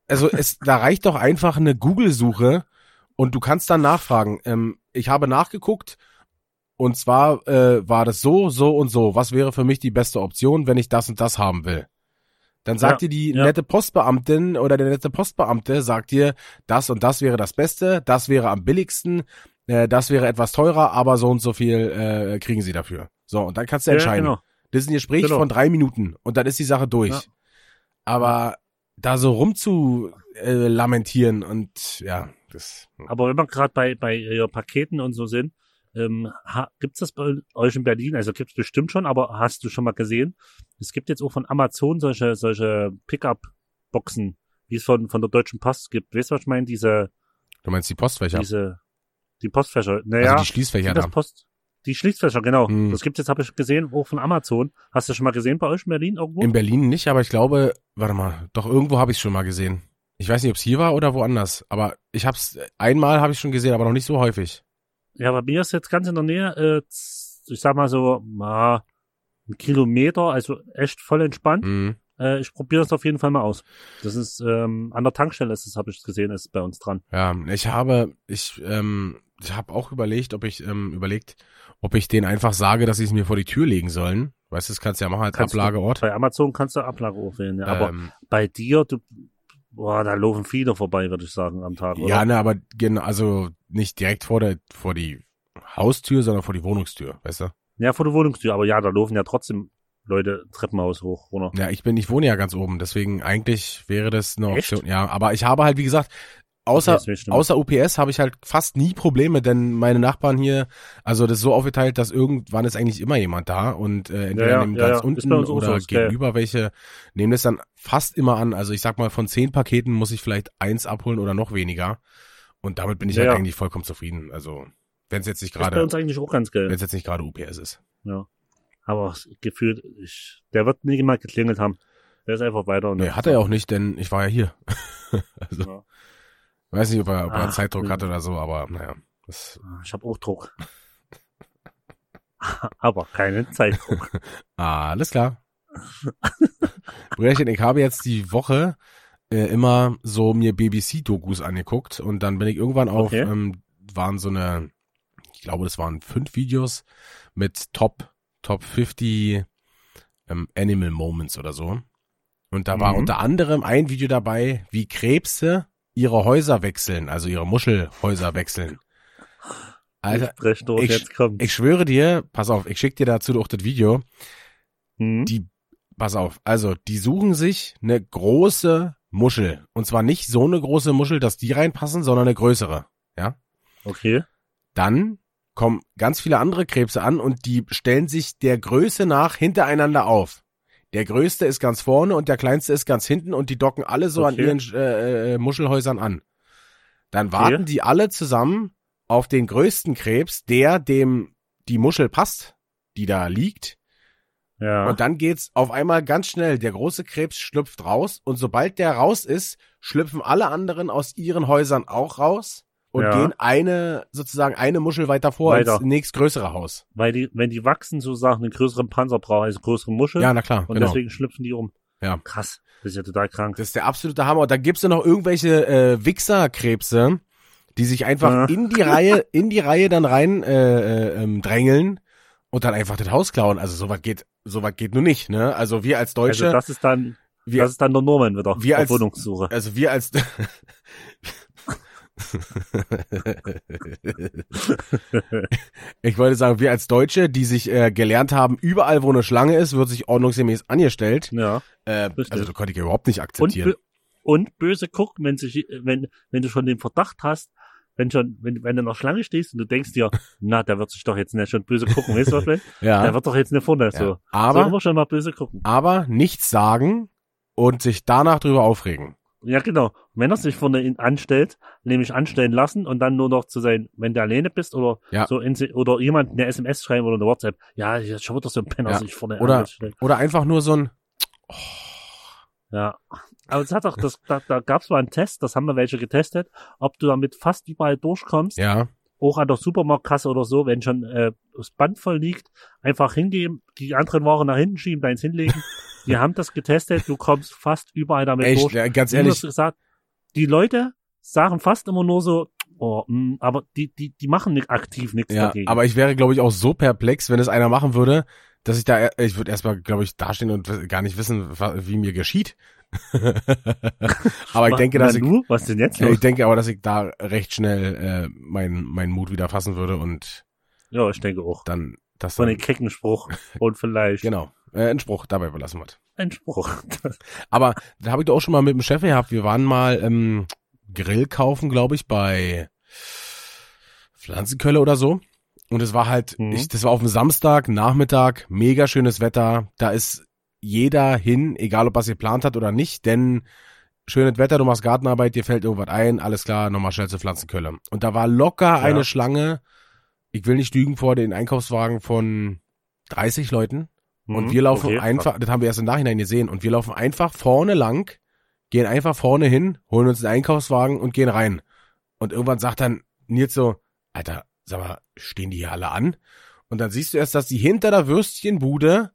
Also es, da reicht doch einfach eine Google-Suche und du kannst dann nachfragen. Ähm, ich habe nachgeguckt und zwar äh, war das so, so und so. Was wäre für mich die beste Option, wenn ich das und das haben will? Dann sagt Ja, dir die ja. nette Postbeamtin oder der nette Postbeamte, sagt dir, das und das wäre das Beste, das wäre am billigsten, äh, das wäre etwas teurer, aber so und so viel äh, kriegen sie dafür. So, und dann kannst du Ja, entscheiden. genau. Das ist ein Gespräch Genau. von drei Minuten und dann ist die Sache durch. Aber da so rum zu äh, lamentieren und ja, das. Aber wenn wir gerade bei, bei äh, Paketen und so sind, Ähm, ha, gibt's das bei euch in Berlin? Also gibt's bestimmt schon, aber hast du schon mal gesehen? Es gibt jetzt auch von Amazon solche, solche Pickup-Boxen, wie es von, von der Deutschen Post gibt. Weißt du, was ich meine? Diese, Du meinst die Postfächer? diese, die Postfächer. Naja, also die Schließfächer das da. Post, die Schließfächer, genau. Hm. Das gibt's jetzt, habe ich gesehen, auch von Amazon. Hast du schon mal gesehen bei euch in Berlin irgendwo? In Berlin nicht, aber ich glaube, warte mal, doch irgendwo habe ich schon mal gesehen. Ich weiß nicht, ob es hier war oder woanders, aber ich hab's einmal habe ich schon gesehen, aber noch nicht so häufig. Ja, bei mir ist jetzt ganz in der Nähe, äh, ich sag mal so, na, ein Kilometer, also echt voll entspannt. Mhm. Äh, ich probiere das auf jeden Fall mal aus. Das ist ähm, an der Tankstelle ist es, habe ich gesehen, ist bei uns dran. Ja, ich habe, ich, ähm, ich habe auch überlegt, ob ich ähm, überlegt, ob ich denen einfach sage, dass sie es mir vor die Tür legen sollen. Weißt du, das kannst du ja machen als Kannst du- Ablageort. Bei Amazon kannst du Ablage wählen, ja. Aber ähm, bei dir, du, boah, da laufen viele vorbei, würde ich sagen, am Tag, oder? ja, ne, aber genau, also nicht direkt vor der, vor die Haustür, sondern vor die Wohnungstür, weißt du? Ja, vor der Wohnungstür, aber ja, da laufen ja trotzdem Leute Treppenhaus hoch, runter. Ja, ich bin, ich wohne ja ganz oben, deswegen eigentlich wäre das eine Echt? Option. Ja, aber ich habe halt, wie gesagt, außer, außer UPS habe ich halt fast nie Probleme, denn meine Nachbarn hier, also das ist so aufgeteilt, dass irgendwann ist eigentlich immer jemand da und äh, entweder Ja, ja, nehmen ja, ganz unten oder so, gegenüber welche, nehmen das dann fast immer an. Also ich sag mal, von zehn Paketen muss ich vielleicht eins abholen oder noch weniger. Und damit bin ich Ja, halt ja. eigentlich vollkommen zufrieden. Also wenn es jetzt nicht ist bei gerade, uns eigentlich auch ganz geil. wenn es jetzt nicht gerade UPS ist. Ja. Aber gefühlt, ich, der wird nie mal geklingelt haben. Der ist einfach weiter. Und Nee, hat er ja auch nicht, denn ich war ja hier. also, Ja. weiß nicht, ob er, ob er Ach, Zeitdruck hatte oder so, aber naja. Das, Ich habe auch Druck. Aber keinen Zeitdruck. alles klar. Brüderchen, ich habe jetzt die Woche äh, immer so mir BBC-Dokus angeguckt und dann bin ich irgendwann auf, Okay. ähm, waren so eine, ich glaube, das waren fünf Videos mit Top, Top 50 ähm, Animal Moments oder so. Und da war Mhm. unter anderem ein Video dabei, wie Krebse ihre Häuser wechseln, also ihre Muschelhäuser wechseln. Alter, ich- kommt. ich schwöre dir, pass auf, ich schick dir dazu auch das Video. Hm? Die, pass auf, also die suchen sich eine große Muschel. Und zwar nicht so eine große Muschel, dass die reinpassen, sondern eine größere. Ja? Okay. Dann kommen ganz viele andere Krebse an und die stellen sich der Größe nach hintereinander auf. Der größte ist ganz vorne und der kleinste ist ganz hinten und die docken alle so an Okay. ihren äh, äh, Muschelhäusern an. Dann Okay. warten die alle zusammen auf den größten Krebs, der dem die Muschel passt, die da liegt. Ja. Und dann geht's auf einmal ganz schnell. Der große Krebs schlüpft raus und sobald der raus ist, schlüpfen alle anderen aus ihren Häusern auch raus und Ja. gehen eine, sozusagen eine Muschel weiter vor Weiter. ins nächstgrößere Haus. Weil die, wenn die wachsen, so Sachen, einen größeren Panzer brauchen, also größere Muschel. Ja, na klar, und genau. deswegen schlüpfen die um. Ja. Krass. Das ist ja total krank. Das ist der absolute Hammer. Und dann gibt's ja noch irgendwelche äh, Wichserkrebse, die sich einfach Ja. in die Reihe, in die Reihe dann rein äh, äh, ähm, drängeln und dann einfach das Haus klauen. Also sowas geht, sowas geht nur nicht, ne? Also wir als Deutsche, also das ist dann, wir, das ist dann der Norman wieder. wir als- Wohnungssuche. also wir als Ich wollte sagen, wir als Deutsche, die sich äh, gelernt haben, überall wo eine Schlange ist, wird sich ordnungsgemäß angestellt. Ja. Äh, also das konnte ich überhaupt nicht Und, akzeptieren. bö- und böse gucken, wenn sich, wenn, wenn du schon den Verdacht hast, wenn schon, wenn, wenn du der Schlange stehst und du denkst dir, na, der wird sich doch jetzt nicht schon böse gucken, weißt du was, meine? ja, Der wird doch jetzt nicht vorne, ja. so. Aber immer schon mal böse gucken. aber nichts sagen und sich danach drüber aufregen. Ja, genau. Wenn er sich vorne anstellt, nämlich anstellen lassen und dann nur noch zu sein, wenn du alleine bist oder Ja. so in, oder jemand eine SMS schreiben oder eine WhatsApp. Ja, jetzt schon wieder so ein Penner Ja. sich vorne Oder- anstellt. Oder einfach nur so ein Ja. Aber es hat doch, das, da, da gab es mal einen Test, das haben wir welche getestet, ob du damit fast überall durchkommst, ja, auch an der Supermarktkasse oder so, wenn schon äh, das Band voll liegt, einfach hingehen, die anderen Waren nach hinten schieben, deins hinlegen. Die haben das getestet, du kommst fast überall damit echt, durch. ja, ganz ehrlich, es gesagt, die Leute sagen fast immer nur so, oh, mh, aber die, die, die machen nicht aktiv nichts ja, dagegen. aber ich wäre glaube ich auch so perplex, wenn es einer machen würde, dass ich da ich würde erstmal glaube ich dastehen und gar nicht wissen, wie mir geschieht. aber ich denke, dass ich was denn jetzt los? ich denke aber, dass ich da recht schnell äh, meinen meinen Mut wieder fassen würde und Ja, ich denke auch. dann das Von den kecken Spruch und vielleicht genau äh, ein Spruch dabei belassen wird. ein Spruch. Aber da habe ich doch auch schon mal mit dem Chef gehabt. Wir waren mal ähm, Grill kaufen, glaube ich, bei Pflanzenkölle oder so. Und es war halt, mhm. ich, das war auf dem Samstag, Nachmittag, mega schönes Wetter. Da ist jeder hin, egal ob was ihr plant hat oder nicht, denn schönes Wetter, du machst Gartenarbeit, dir fällt irgendwas ein, alles klar, nochmal schnell zur Pflanzenkölle. Und da war locker ja. eine Schlange, ich will nicht lügen, vor den Einkaufswagen von 30 Leuten. Mhm, und wir laufen okay, einfach, das haben wir erst im Nachhinein gesehen, und wir laufen einfach vorne lang, gehen einfach vorne hin, holen uns den Einkaufswagen und gehen rein. Und irgendwann sagt dann Nils so, Alter, sag mal, stehen die hier alle an? Und dann siehst du erst, dass die hinter der Würstchenbude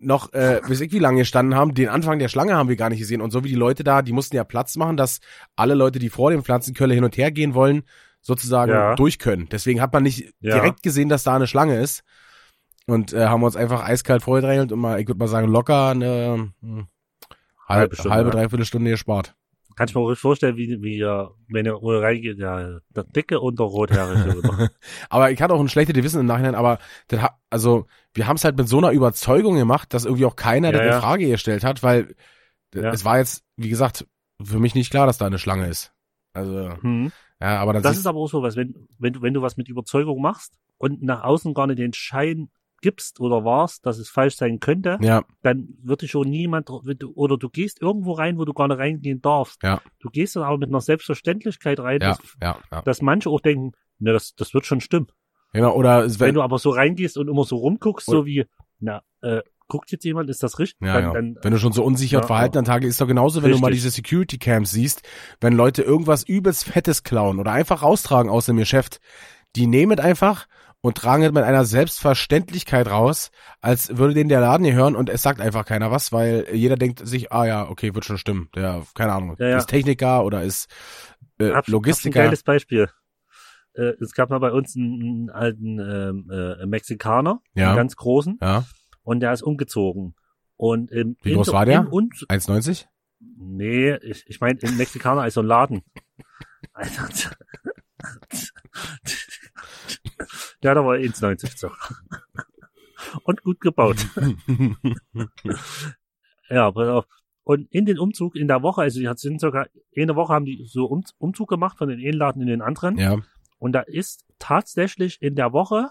noch, äh, weiß ich wie lange gestanden haben. Den Anfang der Schlange haben wir gar nicht gesehen. Und so wie die Leute da, die mussten ja Platz machen, dass alle Leute, die vor dem Pflanzenkölle hin und her gehen wollen, sozusagen ja. durch können. Deswegen hat man nicht ja. direkt gesehen, dass da eine Schlange ist. Und äh, haben uns einfach eiskalt vorgedrängelt und mal, ich würde mal sagen, locker eine hm, halbe, Stunde, halbe dreiviertel Stunde gespart. Kann ich mir ruhig vorstellen, wie, wie wenn er reingeht, ja, der dicke und der rothäarige. aber ich hatte auch ein schlechtes Gewissen im Nachhinein, aber das, also wir haben es halt mit so einer Überzeugung gemacht, dass irgendwie auch keiner ja, das ja. Frage gestellt hat, weil ja. es war jetzt, wie gesagt, für mich nicht klar, dass da eine Schlange ist. Also, hm. ja, aber das ist aber auch so was, wenn, wenn, du, wenn du was mit Überzeugung machst und nach außen gar nicht den Schein gibst oder warst, dass es falsch sein könnte, ja. dann wird dich schon niemand, oder du gehst irgendwo rein, wo du gar nicht reingehen darfst. Ja. Du gehst dann aber mit einer Selbstverständlichkeit rein, ja, dass, dass manche auch denken, ne, das, das wird schon stimmen. Genau, oder wenn du aber so reingehst und immer so rumguckst, so wie, na, äh, guckt jetzt jemand, ist das richtig? Ja, dann, ja. Dann, wenn du schon so unsicher ja, verhalten an Tage ist doch genauso, wenn richtig. du mal diese Security Cams siehst, wenn Leute irgendwas übelst Fettes klauen oder einfach raustragen aus dem Geschäft, die nehmen einfach und tragen es mit einer Selbstverständlichkeit raus, als würde denen der Laden hier hören und es sagt einfach keiner was, weil jeder denkt sich, ah ja, okay, wird schon stimmen. Der, keine Ahnung, ja, ja. ist Techniker oder ist äh, hab, Logistiker. Hab ein geiles Beispiel. Äh, es gab mal bei uns einen, alten ähm, äh, Mexikaner, ja. einen ganz großen, ja. und der ist umgezogen. Und im, Wie groß war der? 1,90? Nee, ich, ich meine, im Mexikaner ist so ein Laden. Alter. Der hat aber 1,90 so. Und gut gebaut. ja, pass auf. Und in den Umzug in der Woche, also die sind sogar, eine Woche haben die so um, Umzug gemacht von den einen Laden in den anderen. Ja. Und da ist tatsächlich in der Woche,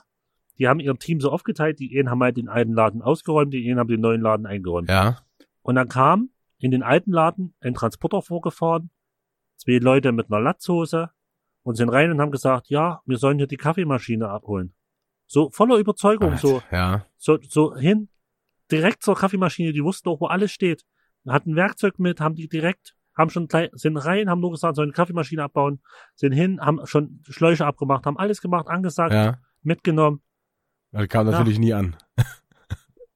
die haben ihr Team so aufgeteilt, die einen haben halt den alten Laden ausgeräumt, die einen haben den neuen Laden eingeräumt. Ja. Und dann kam in den alten Laden ein Transporter vorgefahren, zwei Leute mit einer Latzhose, und sind rein und haben gesagt, ja, wir sollen hier die Kaffeemaschine abholen. So voller Überzeugung, Alter, so, ja. so, so hin, direkt zur Kaffeemaschine, die wussten auch, wo alles steht. Hatten Werkzeug mit, haben die direkt, haben schon gleich, sind rein, haben nur gesagt, sollen die Kaffeemaschine abbauen, sind hin, haben schon Schläuche abgemacht, haben alles gemacht, angesagt, ja. mitgenommen. Das kam natürlich ja. nie an.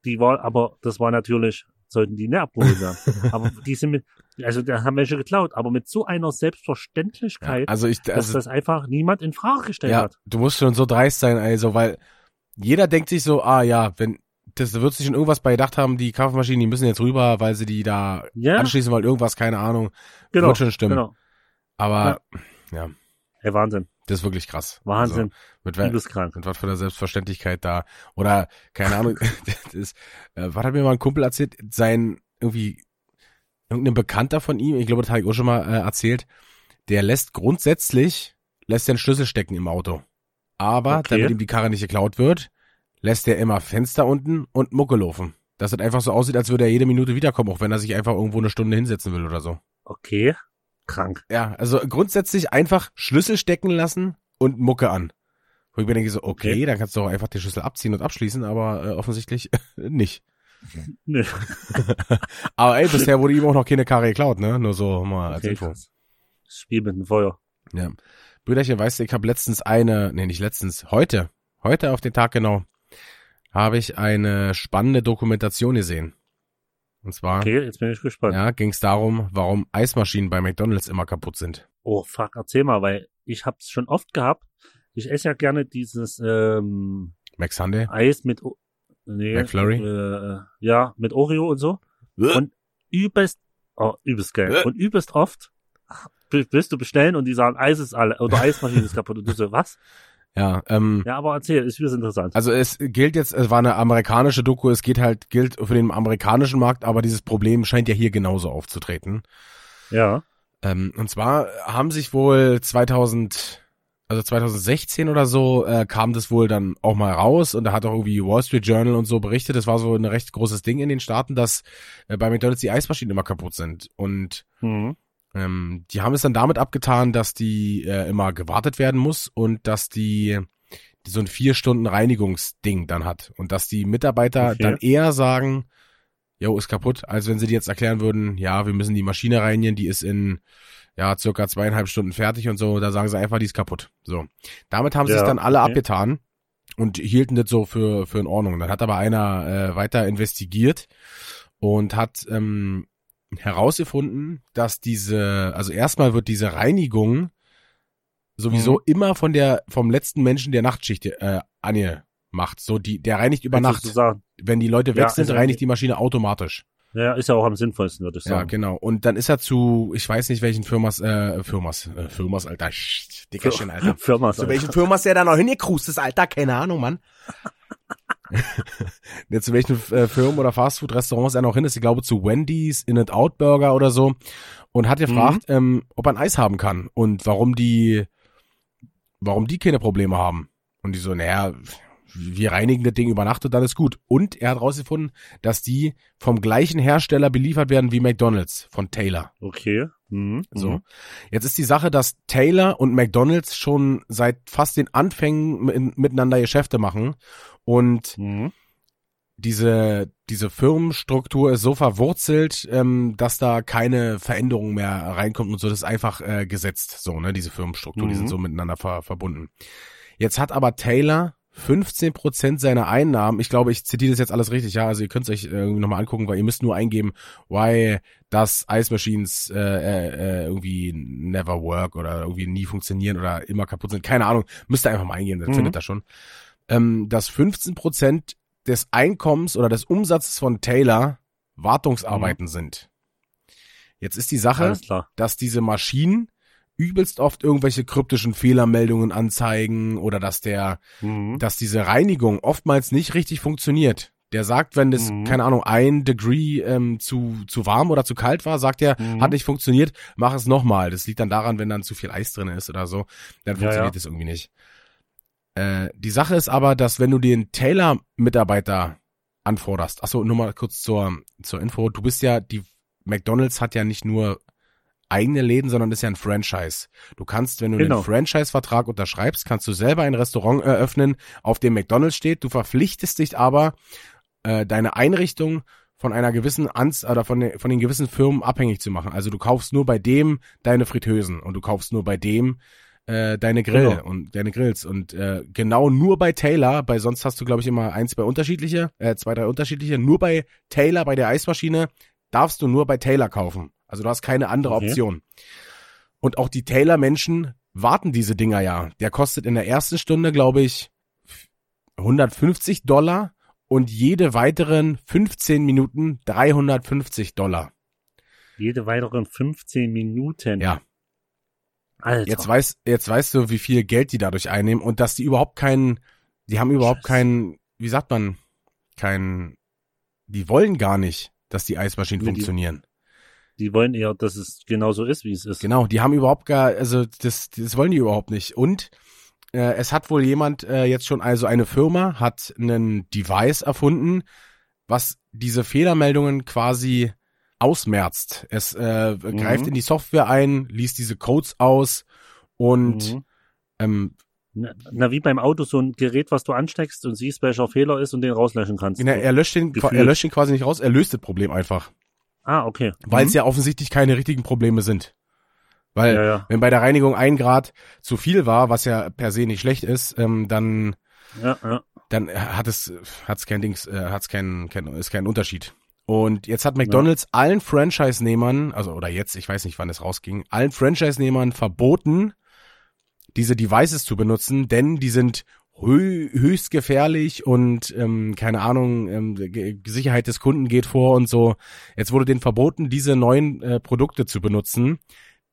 Die war, aber das war natürlich, sollten die nicht abholen werden. aber die sind mit, also da haben welche geklaut, aber mit so einer Selbstverständlichkeit, ja, also ich, also, dass das einfach niemand in Frage gestellt ja, hat. Du musst schon so dreist sein, also, weil jeder denkt sich so, ah ja, wenn das wird sich schon irgendwas bei gedacht haben, die Kaffeemaschinen, die müssen jetzt rüber, weil sie die da ja. anschließen wollen, irgendwas, keine Ahnung. Genau. Wird schon stimmen. Genau. Aber ja. ja. Hey, Wahnsinn. Das ist wirklich krass. Wahnsinn. Also, mit, Liebeskrank. mit was für einer Selbstverständlichkeit da. Oder, keine Ahnung, das ist, äh, was hat mir mal ein Kumpel erzählt, sein irgendwie irgendein Bekannter von ihm, ich glaube, das habe ich auch schon mal äh, erzählt, der lässt grundsätzlich, lässt den Schlüssel stecken im Auto. Aber, okay. damit ihm die Karre nicht geklaut wird, lässt er immer Fenster unten und Mucke laufen. Dass es einfach so aussieht, als würde er jede Minute wiederkommen, auch wenn er sich einfach irgendwo eine Stunde hinsetzen will oder so. Okay. Krank. Ja, also grundsätzlich einfach Schlüssel stecken lassen und Mucke an. Wo ich mir denke so, okay, okay. dann kannst du auch einfach die Schlüssel abziehen und abschließen, aber äh, offensichtlich nicht. Nö. Aber ey, bisher wurde ihm auch noch keine Karre geklaut, ne? Nur so mal als okay, Info. Spiel mit dem Feuer. Ja. Brüderchen, weißt du, ich habe letztens eine, nee, nicht letztens, heute, heute auf den Tag genau, habe ich eine spannende Dokumentation gesehen. Und zwar. Okay, jetzt bin ich gespannt. Ja, ging es darum, warum Eismaschinen bei McDonalds immer kaputt sind. Oh, fuck, erzähl mal, weil ich hab's schon oft gehabt. Ich esse ja gerne dieses ähm, Max Sunday. Eis mit Nee, McFlurry? Äh, ja, mit Oreo und so. Und übelst, oh, übelst geil. Und übelst oft willst du bestellen und die sagen, Eis ist alle, oder Eismaschine ist kaputt. Und du so, was? Ja, ähm, ja, aber erzähl, ist wieder interessant. Also es gilt jetzt, es war eine amerikanische Doku, es geht halt, gilt für den amerikanischen Markt, aber dieses Problem scheint ja hier genauso aufzutreten. Ja. Ähm, und zwar haben sich wohl 2000 also 2016 oder so, äh, kam das wohl dann auch mal raus und da hat auch irgendwie Wall Street Journal und so berichtet, das war so ein recht großes Ding in den Staaten, dass äh, bei McDonalds die Eismaschinen immer kaputt sind. Und Mhm. Ähm, die haben es dann damit abgetan, dass die äh, immer gewartet werden muss und dass die, die so ein vier Stunden Reinigungsding dann hat und dass die Mitarbeiter Okay. dann eher sagen, jo, ist kaputt, als wenn sie dir jetzt erklären würden, ja, wir müssen die Maschine reinigen, die ist in ja circa zweieinhalb Stunden fertig und so, da sagen sie einfach, die ist kaputt. So, damit haben sie Ja, sich dann alle okay. abgetan und hielten das so für für in Ordnung. Dann hat aber einer äh, weiter investigiert und hat ähm, herausgefunden, dass diese, also erstmal wird diese Reinigung sowieso Mhm. immer von der vom letzten Menschen der Nachtschicht äh, angemacht. So die, der reinigt über Nacht. Wenn die Leute weg Ja, sind, also- reinigt die Maschine automatisch. Ja, ist ja auch am sinnvollsten, würde ich Ja, sagen. genau. Und dann ist er zu, ich weiß nicht welchen Firmas, äh, Firmas, äh, Firmas, Alter, Sch- Dickerchen, Alter. Firma. Zu welchen Firmas der da noch hingecruised ist, Alter, keine Ahnung, Mann. Ja, zu welchen äh, Firmen oder Fastfood-Restaurants er noch hin ist, ich glaube zu Wendy's, In-N-Out Burger oder so. Und hat gefragt, ähm, ob er ein Eis haben kann und warum die, warum die keine Probleme haben. Und die so, naja, wir reinigen das Ding über Nacht und dann ist gut. Und er hat rausgefunden, dass die vom gleichen Hersteller beliefert werden wie McDonald's von Taylor. Okay. Mhm. So. Mhm. Jetzt ist die Sache, dass Taylor und McDonald's schon seit fast den Anfängen miteinander Geschäfte machen und Mhm. diese, diese Firmenstruktur ist so verwurzelt, ähm, dass da keine Veränderung mehr reinkommt und so. Das ist einfach äh, gesetzt, so, ne, diese Firmenstruktur, die Mhm. sind so miteinander ver verbunden. Jetzt hat aber Taylor 15 Prozent seiner Einnahmen, ich glaube, ich zitiere das jetzt alles richtig, ja, also ihr könnt es euch äh, irgendwie nochmal angucken, weil ihr müsst nur eingeben, why does Ice Machines äh, äh, äh, irgendwie never work oder irgendwie nie funktionieren oder immer kaputt sind, keine Ahnung, müsst ihr einfach mal eingeben, das Mhm. findet ihr schon. Ähm, dass 15 Prozent des Einkommens oder des Umsatzes von Taylor Wartungsarbeiten sind. Jetzt ist die Sache, dass diese Maschinen übelst oft irgendwelche kryptischen Fehlermeldungen anzeigen oder dass der, Mhm. dass diese Reinigung oftmals nicht richtig funktioniert. Der sagt, wenn das, Mhm. keine Ahnung, ein Degree ähm, zu, zu warm oder zu kalt war, sagt er, Mhm. hat nicht funktioniert, mach es nochmal. Das liegt dann daran, wenn dann zu viel Eis drin ist oder so, dann Ja, funktioniert ja. das irgendwie nicht. Äh, die Sache ist aber, dass wenn du den Taylor-Mitarbeiter anforderst, achso, nur mal kurz zur, zur Info, du bist ja, die McDonalds hat ja nicht nur eigene Läden, sondern ist ja ein Franchise. Du kannst, wenn du Genau. einen Franchise-Vertrag unterschreibst, kannst du selber ein Restaurant eröffnen, auf dem McDonalds steht. Du verpflichtest dich aber, äh, deine Einrichtung von einer gewissen Anz oder von, den- von den gewissen Firmen abhängig zu machen. Also du kaufst nur bei dem deine Fritteusen und du kaufst nur bei dem äh, deine Grill Genau. und deine Grills und äh, genau nur bei Taylor, bei sonst hast du glaube ich immer eins, zwei unterschiedliche, äh, zwei, drei unterschiedliche. Nur bei Taylor, bei der Eismaschine darfst du nur bei Taylor kaufen. Also du hast keine andere Okay. Option. Und auch die Taylor-Menschen warten diese Dinger ja. Der kostet in der ersten Stunde, glaube ich, 150 Dollar und jede weiteren 15 Minuten 350 Dollar. Jede weiteren 15 Minuten. Ja. Alter. Jetzt weiß, jetzt weißt du, wie viel Geld die dadurch einnehmen und dass die überhaupt keinen, die haben überhaupt Scheiße. keinen, wie sagt man, keinen, die wollen gar nicht, dass die Eismaschinen Nee, funktionieren. Die wollen eher, dass es genauso ist, wie es ist. Genau, die haben überhaupt gar, also das, das wollen die überhaupt nicht. Und äh, es hat wohl jemand äh, jetzt schon, also eine Firma hat einen Device erfunden, was diese Fehlermeldungen quasi ausmerzt. Es äh, greift in die Software ein, liest diese Codes aus und Mhm. ähm, Na, na, wie beim Auto so ein Gerät, was du ansteckst und siehst, welcher Fehler ist und den rauslöschen kannst. na, er löscht den, er löscht ihn quasi nicht raus, er löst das Problem einfach, ah, okay. weil es Mhm. ja offensichtlich keine richtigen Probleme sind. Weil Ja, ja. wenn bei der Reinigung ein Grad zu viel war, was ja per se nicht schlecht ist, ähm, dann Ja, ja. dann hat es hat's kein Dings, äh, hat's kein, kein ist kein Unterschied. Und jetzt hat McDonald's allen Franchise-Nehmern, also oder jetzt, ich weiß nicht, wann es rausging, allen Franchise-Nehmern verboten, diese Devices zu benutzen, denn die sind höchst gefährlich und ähm, keine Ahnung, ähm, Sicherheit des Kunden geht vor und so. Jetzt wurde denen verboten, diese neuen äh, Produkte zu benutzen,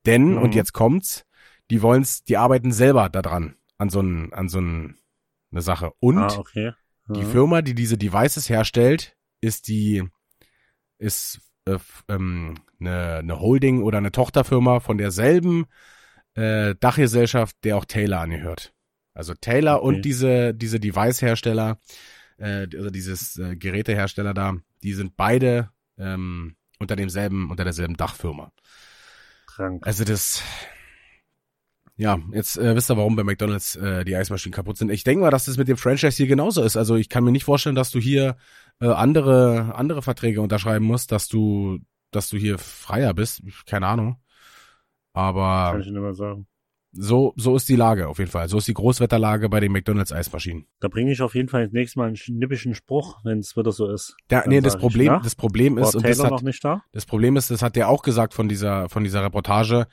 denn Mhm. und jetzt kommt's, die wollen's, die arbeiten selber daran an so ein, an so ein, eine Sache und ah, okay. die Mhm. Firma, die diese Devices herstellt, ist die ist äh, ähm, eine, eine Holding oder eine Tochterfirma von derselben äh, Dachgesellschaft, der auch Taylor angehört. Also Taylor Okay. und diese, diese Device-Hersteller, äh, also dieses äh, Gerätehersteller da, die sind beide ähm, unter demselben, unter derselben Dachfirma. Krank. Also das, ja, jetzt äh, wisst ihr, warum bei McDonalds äh, die Eismaschinen kaputt sind. Ich denke mal, dass das mit dem Franchise hier genauso ist. Also ich kann mir nicht vorstellen, dass du hier äh, andere andere Verträge unterschreiben musst, dass du dass du hier freier bist. Keine Ahnung. Aber Kann ich nicht mehr sagen. So so ist die Lage auf jeden Fall. So ist die Großwetterlage bei den McDonalds Eismaschinen. Da bringe ich auf jeden Fall das nächste Mal einen schnippischen Spruch, wenn es wieder so ist. Dann nee, das ich, Problem, na, das Problem War ist und das hat noch nicht da? Das Problem ist, das hat der auch gesagt von dieser, von dieser Reportage,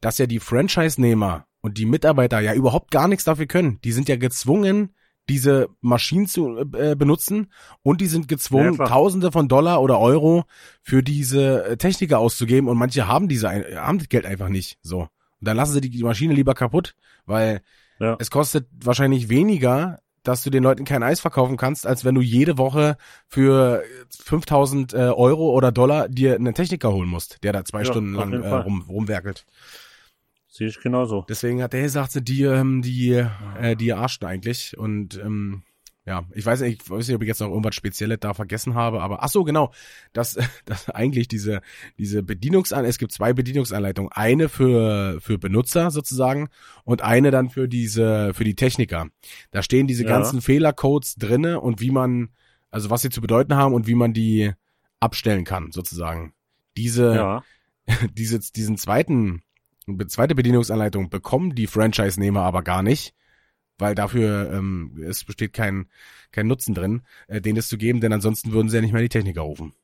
dass ja die Franchise-Nehmer und die Mitarbeiter ja überhaupt gar nichts dafür können. Die sind ja gezwungen, diese Maschinen zu äh, benutzen und die sind Ja, gezwungen, klar. Tausende von Dollar oder Euro für diese äh, Techniker auszugeben und manche haben diese, haben das Geld einfach nicht. So. Und dann lassen sie die, Maschine lieber kaputt, weil Ja. es kostet wahrscheinlich weniger, dass du den Leuten kein Eis verkaufen kannst, als wenn du jede Woche für 5000 äh, Euro oder Dollar dir einen Techniker holen musst, der da zwei Ja, Stunden lang äh, rum, rumwerkelt. Sehe ich genauso. Deswegen hat der gesagt, die, ähm, die, äh, die arschten eigentlich und ähm, ja, ich weiß nicht, ich weiß nicht, ob ich jetzt noch irgendwas Spezielles da vergessen habe, aber ach so, genau, dass, dass eigentlich diese, diese Bedienungsanleitung, es gibt zwei Bedienungsanleitungen, eine für, für Benutzer sozusagen und eine dann für diese, für die Techniker. Da stehen diese Ja. ganzen Fehlercodes drinne und wie man, also was sie zu bedeuten haben und wie man die abstellen kann, sozusagen. Diese, Ja. diese, diesen zweiten, zweite Bedienungsanleitung bekommen die Franchise-Nehmer aber gar nicht, weil dafür ähm, es besteht kein, kein Nutzen drin, äh, denen es zu geben, denn ansonsten würden sie ja nicht mehr die Techniker rufen.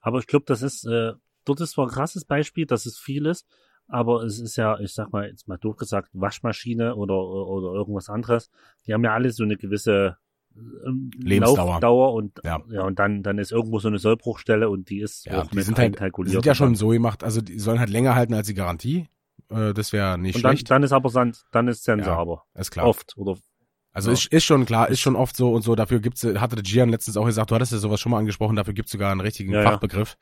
Aber ich glaube, das ist, äh, dort ist zwar ein krasses Beispiel, dass es viel ist, aber es ist ja, ich sag mal, jetzt mal doof gesagt, Waschmaschine oder, oder irgendwas anderes, die haben ja alle so eine gewisse ähm, Lebensdauer. Laufdauer und Ja. ja, und dann, dann ist irgendwo so eine Sollbruchstelle und die ist Ja, auch die mit sind halt, die einkalkuliert. sind ja schon so gemacht, also die sollen halt länger halten als die Garantie. Äh, das wäre nicht und dann, schlecht, dann ist aber San- dann ist Sensor Ja, aber ist klar. oft oder Also Ja. ist, ist schon klar, ist schon oft so und so. Dafür gibt's, hatte der Gian letztens auch gesagt, du hattest ja sowas schon mal angesprochen, dafür gibt's sogar einen richtigen Ja, ja. Fachbegriff.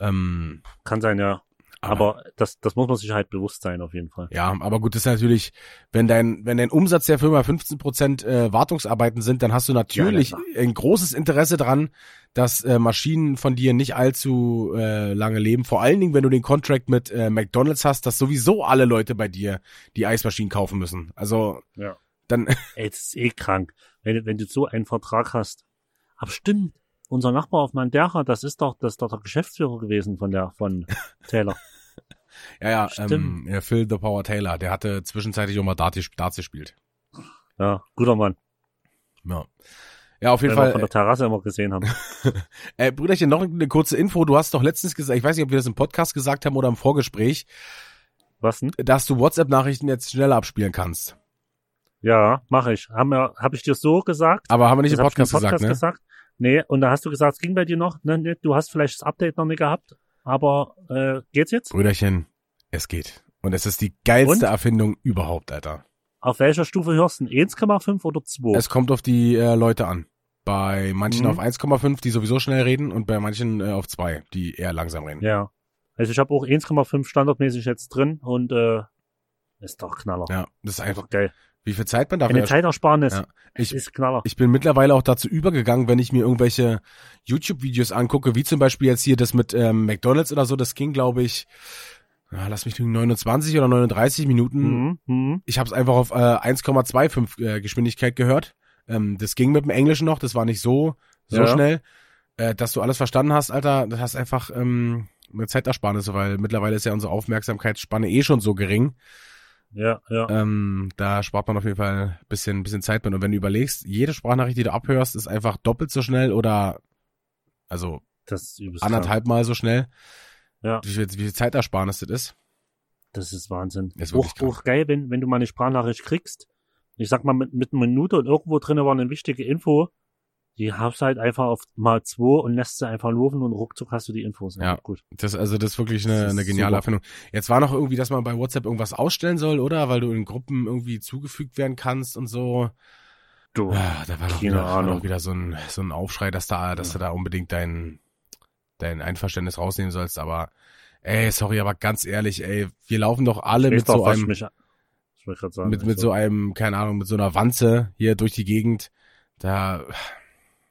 Ähm, kann sein, ja. Aber das, das muss man sich halt bewusst sein, auf jeden Fall. Ja, aber gut, das ist natürlich, wenn dein, wenn dein Umsatz der Firma 15 Prozent äh, Wartungsarbeiten sind, dann hast du natürlich Ja, ein großes Interesse dran, dass äh, Maschinen von dir nicht allzu äh, lange leben. Vor allen Dingen, wenn du den Contract mit äh, McDonalds hast, dass sowieso alle Leute bei dir die Eismaschinen kaufen müssen. Also Ja. dann, Ey, das ist eh krank, wenn, wenn du so einen Vertrag hast. Aber stimmt, unser Nachbar auf Mandera, das ist doch, das ist doch der Geschäftsführer gewesen von der, von Taylor. ja, ja, ähm, Stimmt. ja, Phil the Power Taylor, der hatte zwischenzeitlich auch mal Dart, Darts gespielt. Ja, guter Mann. Ja. Ja, auf jeden Den wir Fall. von der Terrasse immer gesehen haben. Äh, Brüderchen, noch eine kurze Info. Du hast doch letztens gesagt, ich weiß nicht, ob wir das im Podcast gesagt haben oder im Vorgespräch, Was denn? dass du WhatsApp-Nachrichten jetzt schneller abspielen kannst. Ja, mache ich. Haben wir, hab ich dir so gesagt? Aber haben wir nicht im hab ich Podcast, gesagt, ne? gesagt. Nee, und da hast du gesagt, es ging bei dir noch. Ne, ne, du hast vielleicht das Update noch nicht gehabt. Aber äh, geht's jetzt? Brüderchen, es geht. Und es ist die geilste Und? Erfindung überhaupt, Alter. Auf welcher Stufe hörst du? 1,5 oder 2? Es kommt auf die äh, Leute an. Bei manchen Mhm. auf 1,5, die sowieso schnell reden, und bei manchen äh, auf 2, die eher langsam reden. Ja. Also ich habe auch 1,5 standardmäßig jetzt drin und äh, ist doch Knaller. Ja, das ist einfach, Einfach geil. Wie viel Zeit man dafür Eine Zeitersparnis. Ja. Ich, ist Knaller. ich bin mittlerweile auch dazu übergegangen, wenn ich mir irgendwelche YouTube-Videos angucke, wie zum Beispiel jetzt hier das mit ähm, McDonalds oder so, das ging, glaube ich, ja, lass mich lügen, 29 oder 39 Minuten. Mhm, mhm. Ich habe es einfach auf äh, 1,25 äh, Geschwindigkeit gehört. Ähm, das ging mit dem Englischen noch, das war nicht so so Ja. schnell, äh, dass du alles verstanden hast, Alter. Das hast einfach ähm, eine Zeitersparnis, weil mittlerweile ist ja unsere Aufmerksamkeitsspanne eh schon so gering. Ja, ja. Ähm, da spart man auf jeden Fall ein bisschen, bisschen Zeit mit. Und wenn du überlegst, jede Sprachnachricht, die du abhörst, ist einfach doppelt so schnell oder also Das ist anderthalb Mal so schnell. Ja. Wie viel, wie viel Zeitersparnis das ist. Das ist Wahnsinn. Ist wirklich auch, auch geil, wenn, wenn du mal eine Sprachnachricht kriegst. Ich sag mal, mit, mit einer Minute und irgendwo drin war eine wichtige Info. Die hast du halt einfach auf mal zwei und lässt sie einfach laufen und ruckzuck hast du die Infos. Ja. Gut. Das, also das ist wirklich eine, ist eine geniale super. Erfindung. Jetzt war noch irgendwie, dass man bei WhatsApp irgendwas ausstellen soll, oder? Weil du in Gruppen irgendwie zugefügt werden kannst und so. Du. Ja, da war doch wieder, war doch wieder so ein, so ein Aufschrei, dass da, dass du da unbedingt dein, dein Einverständnis rausnehmen sollst. Aber ey, sorry, aber ganz ehrlich, ey, wir laufen doch alle Ich mit so einem, mich, sagen, mit, mit also, so einem, keine Ahnung, mit so einer Wanze hier durch die Gegend. Da,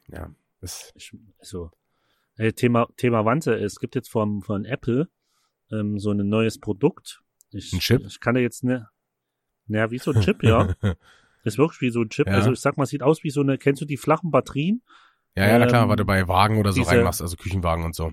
ja, das, ich, so. Äh, Thema, Thema Wante, es gibt jetzt vom, von Apple ähm, so ein neues Produkt. Ich, Ein Chip? Ich kann da jetzt ne, naja, wie so ein Chip, ja. Ist wirklich wie so ein Chip. Ja. Also ich sag mal, sieht aus wie so eine, kennst du die flachen Batterien? ja, ja, na klar, Ähm, weil du bei Wagen oder so diese- reinmachst, also Küchenwagen und so.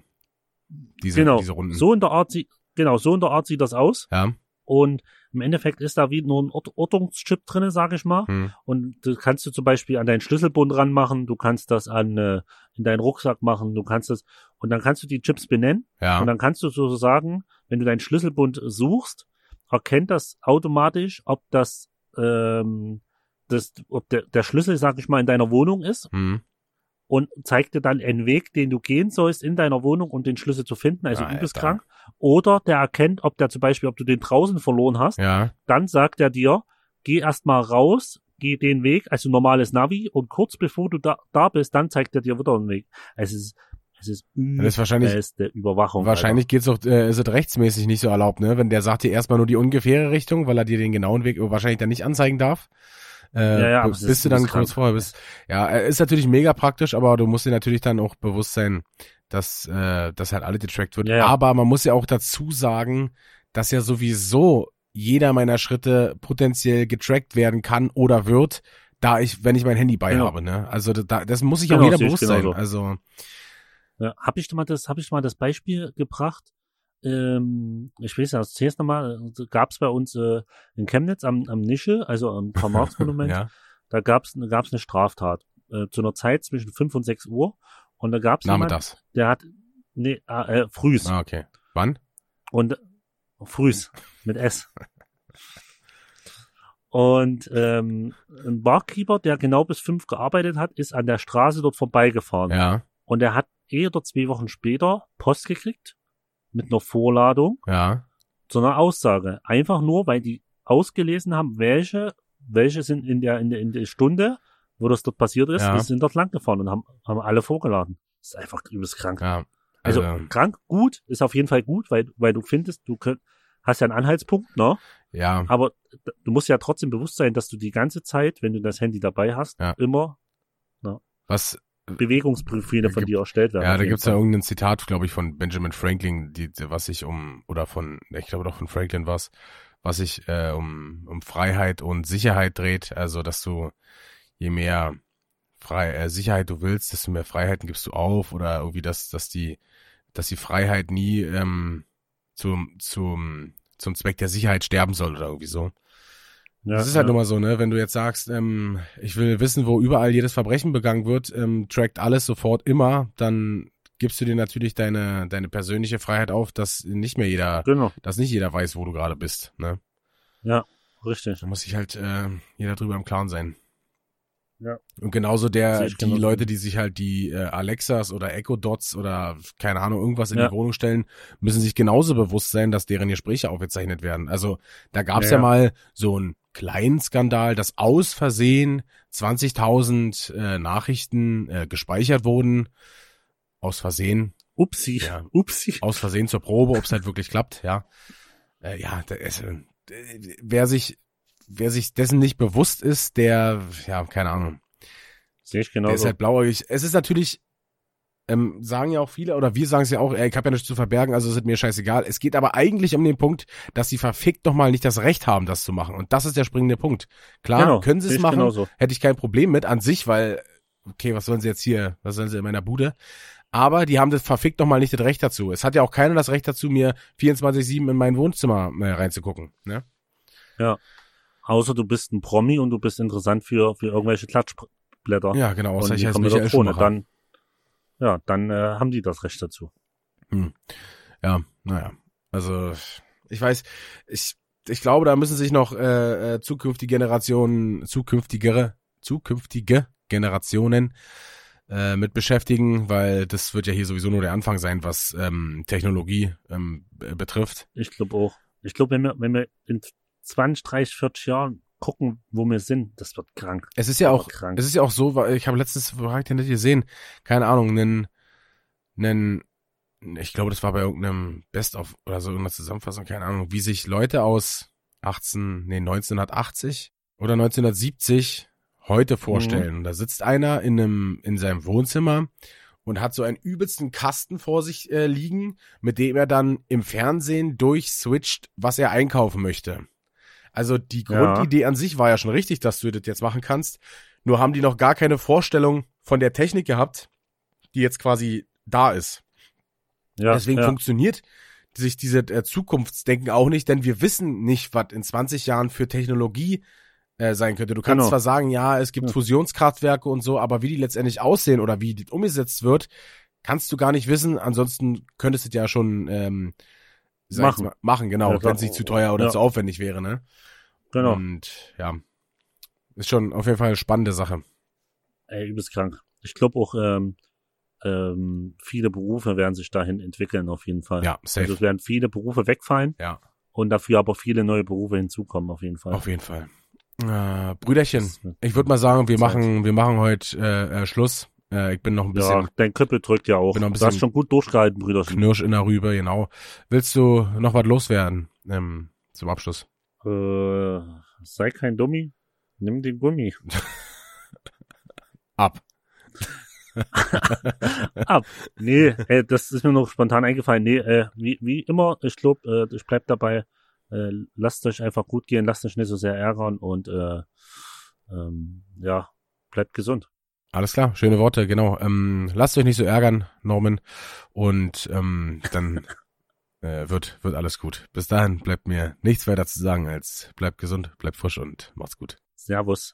Diese, genau. diese Runden. So in der Art sieht, genau, so in der Art sieht das aus. Ja, Und im Endeffekt ist da wie nur ein Ort Ortungschip drinne, sag ich mal. hm, Und das kannst du zum Beispiel an deinen Schlüsselbund ranmachen, du kannst das an äh, in deinen Rucksack machen, du kannst das und dann kannst du die Chips benennen. Ja, und dann kannst du sozusagen, wenn du deinen Schlüsselbund suchst, erkennt das automatisch, ob das ähm, das, ob der, der Schlüssel, sag ich mal, in deiner Wohnung ist. Hm, und zeigt dir dann einen Weg, den du gehen sollst in deiner Wohnung, um den Schlüssel zu finden, also Alter. übelst krank. Oder der erkennt, ob der zum Beispiel, ob du den draußen verloren hast, ja, dann sagt er dir, geh erstmal raus, geh den Weg, also normales Navi, und kurz bevor du da, da bist, dann zeigt er dir wieder einen Weg. Es ist, es ist Das ist wahrscheinlich- übelste Überwachung. Wahrscheinlich geht's doch, äh, ist es rechtsmäßig nicht so erlaubt, ne? Wenn der sagt dir erstmal nur die ungefähre Richtung, weil er dir den genauen Weg wahrscheinlich dann nicht anzeigen darf. Äh, Ja, ja, bis du das dann kurz krank. vorher bist. Ja, äh, ist natürlich mega praktisch, aber du musst dir natürlich dann auch bewusst sein, dass, äh, dass halt alle getrackt wird. Ja. Aber man muss ja auch dazu sagen, dass ja sowieso jeder meiner Schritte potenziell getrackt werden kann oder wird, da ich, wenn ich mein Handy bei Genau. habe, ne? Also da, das muss sich Genau, auch jeder ich bewusst sein. genauso. Also, Ja, habe ich mal das, habe ich dir mal das Beispiel gebracht? Ähm, ich weiß nicht, erzähl's nochmal. Gab es bei uns äh, in Chemnitz am, am Nische, also am Karl-Marx-Monument, ja. da gab's gab's eine Straftat äh, zu einer Zeit zwischen 5 und 6 Uhr. Und da gab's jemand, Nachmittags. der hat, nee, äh, äh, frühs. Ah, okay. Wann? Und frühs mit S. Und ähm, ein Barkeeper, der genau bis fünf gearbeitet hat, ist an der Straße dort vorbeigefahren. Ja, Und er hat eh oder zwei Wochen später Post gekriegt mit einer Vorladung ja. zu einer Aussage. Einfach nur, weil die ausgelesen haben, welche, welche sind in der, in der, in der Stunde, wo das dort passiert ist, Ja. sind dort lang gefahren und haben, haben alle vorgeladen. Das ist einfach übelst krank. Ja. Also Also, krank, gut, ist auf jeden Fall gut, weil, weil du findest, du könnt, hast ja einen Anhaltspunkt, ne? ja, Aber du musst ja trotzdem bewusst sein, dass du die ganze Zeit, wenn du das Handy dabei hast, Ja. immer was, Bewegungsprofile von Gibt- dir erstellt werden. ja, da jeden gibt's ja irgendein Zitat, glaube ich, von Benjamin Franklin, die, was sich um, oder von, ich glaube doch von Franklin war's, was sich äh, um, um Freiheit und Sicherheit dreht. Also, dass du je mehr Frei, äh, Sicherheit du willst, desto mehr Freiheiten gibst du auf oder irgendwie, dass, dass die, dass die Freiheit nie ähm, zum, zum, zum Zweck der Sicherheit sterben soll oder irgendwie so. Ja, das ist halt ja. nun mal so, ne? Wenn du jetzt sagst, ähm, ich will wissen, wo überall jedes Verbrechen begangen wird, ähm, trackt alles sofort immer, dann gibst du dir natürlich deine, deine persönliche Freiheit auf, dass nicht mehr jeder, Genau, dass nicht jeder weiß, wo du gerade bist, ne? richtig. Da muss sich halt äh, jeder drüber im Klaren sein. Ja. Und genauso der, die genauso. Leute, die sich halt die äh, Alexas oder Echo Dots oder keine Ahnung, irgendwas in Ja. die Wohnung stellen, müssen sich genauso bewusst sein, dass deren Gespräche aufgezeichnet werden. Also da gab es Ja, ja, ja. mal so einen kleinen Skandal, dass aus Versehen 20.000 äh, Nachrichten äh, gespeichert wurden. Aus Versehen, Upsi, Ja. upsi. aus Versehen zur Probe, ob es halt wirklich klappt, ja. Äh, ja, da ist, äh, wer sich, wer sich dessen nicht bewusst ist, der, ja, keine Ahnung, Sehe ich der genauso. ist halt blauäugig. Es ist natürlich, ähm, sagen ja auch viele, oder wir sagen es ja auch, ey, ich habe ja nichts zu verbergen, also ist mir scheißegal. Es geht aber eigentlich um den Punkt, dass sie verfickt nochmal nicht das Recht haben, das zu machen. Und das ist der springende Punkt. Klar, genau, können sie es machen, Genauso. hätte ich kein Problem mit an sich, weil, okay, was sollen sie jetzt hier, was sollen sie in meiner Bude? Aber die haben das verfickt nochmal nicht das Recht dazu. Es hat ja auch keiner das Recht dazu, mir 24-7 in mein Wohnzimmer äh, reinzugucken. Ne? Außer du bist ein Promi und du bist interessant für, für irgendwelche Klatschblätter. Ja, genau, außer und ich heiße Michael Krone. Schumacher. Dann, ja, dann äh, haben die das Recht dazu. Ja, naja. Also, ich weiß, ich, ich glaube, da müssen sich noch äh, äh, zukünftige Generationen, zukünftigere, zukünftige Generationen äh, mit beschäftigen, weil das wird ja hier sowieso nur der Anfang sein, was ähm, Technologie ähm, betrifft. Ich glaube auch. Ich glaube, wenn wir, wenn wir in 20, 30, 40 Jahren gucken, wo wir sind, das wird krank. Es ist ja auch, krank. es ist ja auch so, weil ich habe letztens, ich denn nicht gesehen, keine Ahnung, einen, einen ich glaube, das war bei irgendeinem Best-of oder so irgendeiner Zusammenfassung, keine Ahnung, wie sich Leute aus 18, nee, 1980 oder 1970 heute vorstellen. Mhm. Da sitzt einer in einem, in seinem Wohnzimmer und hat so einen übelsten Kasten vor sich äh, liegen, mit dem er dann im Fernsehen durchswitcht, was er einkaufen möchte. Also die Grundidee ja. an sich war ja schon richtig, dass du das jetzt machen kannst. Nur haben die noch gar keine Vorstellung von der Technik gehabt, die jetzt quasi da ist. Ja, Deswegen ja. funktioniert sich diese äh, Zukunftsdenken auch nicht, denn wir wissen nicht, was in 20 Jahren für Technologie äh, sein könnte. Du kannst genau. zwar sagen, ja, es gibt ja. Fusionskraftwerke und so, aber wie die letztendlich aussehen oder wie die umgesetzt wird, kannst du gar nicht wissen. Ansonsten könntest du ja schon ähm, machen. Mal, machen, genau, ja, wenn es nicht zu teuer oder ja. zu aufwendig wäre, ne? Genau. Und ja, ist schon auf jeden Fall eine spannende Sache. Ey, übelst krank. Ich glaube auch, ähm, ähm, viele Berufe werden sich dahin entwickeln, auf jeden Fall. Ja, safe. Also es werden viele Berufe wegfallen. Ja. Und dafür aber viele neue Berufe hinzukommen, auf jeden Fall. Auf jeden Fall. Äh, Brüderchen, ich würde mal sagen, wir machen, wir machen heute äh, äh, Schluss. Äh, ich bin noch ein bisschen. Ja, dein Krippel drückt ja auch. Bin noch ein bisschen du hast schon gut durchgehalten, Brüderchen. Knirsch in der Rübe, genau. Willst du noch was loswerden ähm, zum Abschluss? Äh, sei kein Dummi, nimm den Gummi. Ab. Ab. Nee, äh, das ist mir noch spontan eingefallen. Nee, äh, wie, wie immer, ich glaube, äh, ich bleib dabei äh, lasst euch einfach gut gehen, lasst euch nicht so sehr ärgern und äh, ähm, ja, bleibt gesund. Alles klar, schöne Worte, genau. Ähm, lasst euch nicht so ärgern, Norman. Und ähm, dann äh, wird, wird alles gut. Bis dahin bleibt mir nichts weiter zu sagen als bleibt gesund, bleibt frisch und macht's gut. Servus.